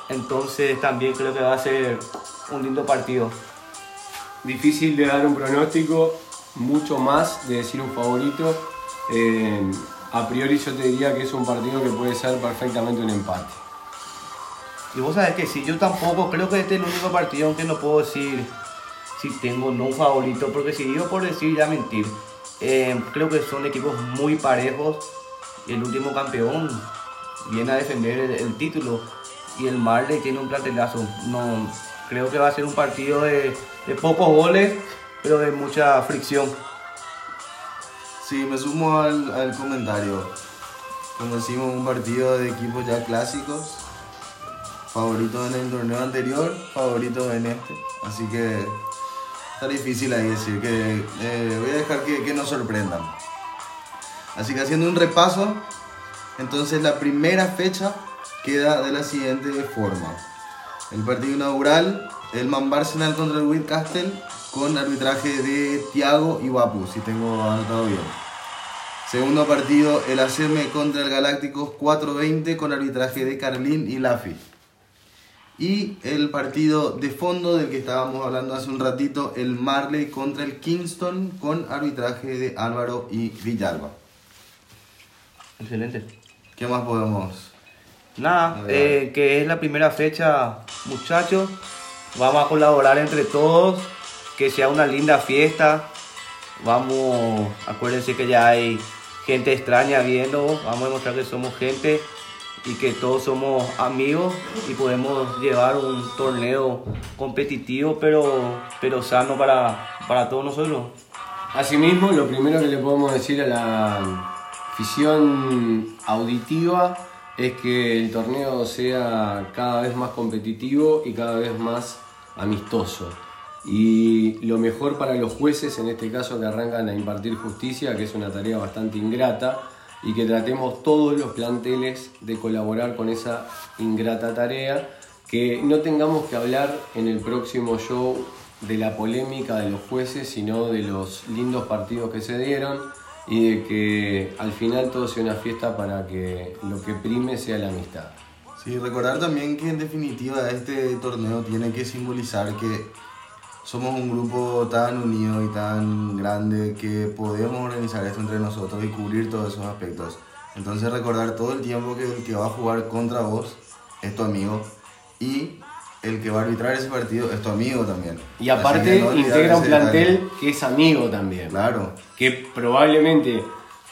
Entonces también creo que va a ser un lindo partido. Difícil de dar un pronóstico, mucho más de decir un favorito. Eh, a priori yo te diría que es un partido que puede ser perfectamente un empate. Y vos sabés que sí, yo tampoco creo que este es el único partido aunque no puedo decir si tengo no un favorito, porque si digo por decir ya mentir. Eh, creo que son equipos muy parejos. El último campeón viene a defender el, título y el Marley tiene un plantelazo. No, creo que va a ser un partido de, pocos goles, pero de mucha fricción. Sí, me sumo al, al comentario. Como decimos, un partido de equipos ya clásicos. Favoritos en el torneo anterior, favoritos en este. Así que está difícil ahí decir que eh, voy a dejar que, que nos sorprendan. Así que haciendo un repaso, entonces la primera fecha queda de la siguiente forma. El partido inaugural, el Man Arsenal contra el Whitcastle con arbitraje de Thiago y Wapu, si tengo anotado bien. Segundo partido, el ACM contra el Galácticos 420 con arbitraje de Carlín y Lafi. Y el partido de fondo del que estábamos hablando hace un ratito, el Marley contra el Kingston con arbitraje de Álvaro y Villalba. Excelente. ¿Qué más podemos? Nada, eh, que es la primera fecha, muchachos. Vamos a colaborar entre todos, que sea una linda fiesta. Vamos, acuérdense que ya hay gente extraña viendo. Vamos a demostrar que somos gente y que todos somos amigos y podemos llevar un torneo competitivo, pero, pero sano para, para todos nosotros. Asimismo, lo primero que le podemos decir a la afición auditiva es que el torneo sea cada vez más competitivo y cada vez más amistoso. Y lo mejor para los jueces, en este caso que arrancan a impartir justicia, que es una tarea bastante ingrata, y que tratemos todos los planteles de colaborar con esa ingrata tarea, que no tengamos que hablar en el próximo show de la polémica de los jueces, sino de los lindos partidos que se dieron y de que al final todo sea una fiesta para que lo que prime sea la amistad. Sí, recordar también que en definitiva este torneo tiene que simbolizar que somos un grupo tan unido y tan grande que podemos organizar esto entre nosotros y cubrir todos esos aspectos. Entonces recordar todo el tiempo que el que va a jugar contra vos es tu amigo y el que va a arbitrar ese partido es tu amigo también. Y aparte no integra un plantel que es amigo también. Claro, Que probablemente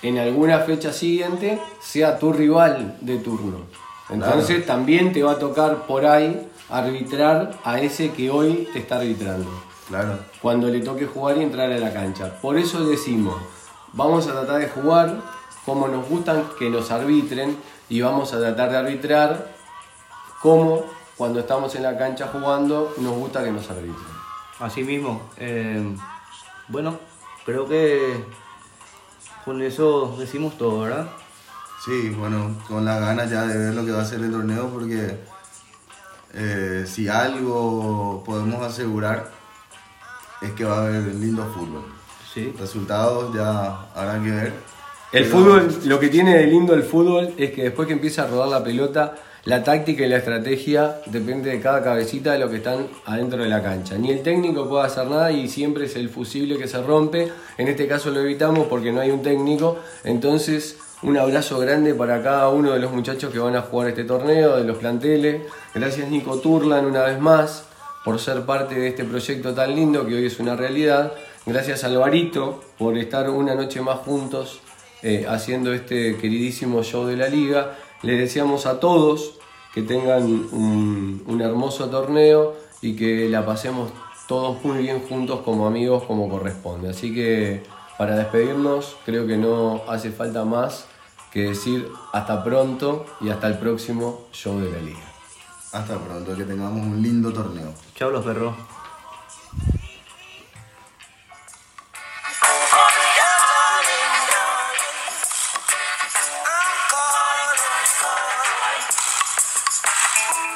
en alguna fecha siguiente sea tu rival de turno. Entonces también te va a tocar por ahí arbitrar a ese que hoy te está arbitrando. claro. cuando le toque jugar y entrar a la cancha. Por eso decimos, vamos a tratar de jugar como nos gustan que nos arbitren y vamos a tratar de arbitrar como cuando estamos en la cancha jugando nos gusta que nos arbitren. Así mismo. eh, bueno, creo que con eso decimos todo, ¿verdad? Sí, bueno, con las ganas ya de ver lo que va a ser el torneo porque eh, si algo podemos asegurar es que va a haber lindo fútbol. Sí. Resultados ya habrá que ver. El Pero- fútbol, lo que tiene de lindo el fútbol es que después que empieza a rodar la pelota, la táctica y la estrategia depende de cada cabecita de lo que están adentro de la cancha. Ni el técnico puede hacer nada y siempre es el fusible que se rompe. En este caso lo evitamos porque no hay un técnico. Entonces, un abrazo grande para cada uno de los muchachos que van a jugar este torneo, de los planteles. Gracias Nico Turlan una vez más por ser parte de este proyecto tan lindo que hoy es una realidad. Gracias Alvarito por estar una noche más juntos eh, haciendo este queridísimo show de la liga. Les deseamos a todos que tengan un, un hermoso torneo y que la pasemos todos muy bien juntos como amigos como corresponde. Así que para despedirnos creo que no hace falta más que decir hasta pronto y hasta el próximo show de la liga. Hasta pronto, que tengamos un lindo torneo. Chao los perros.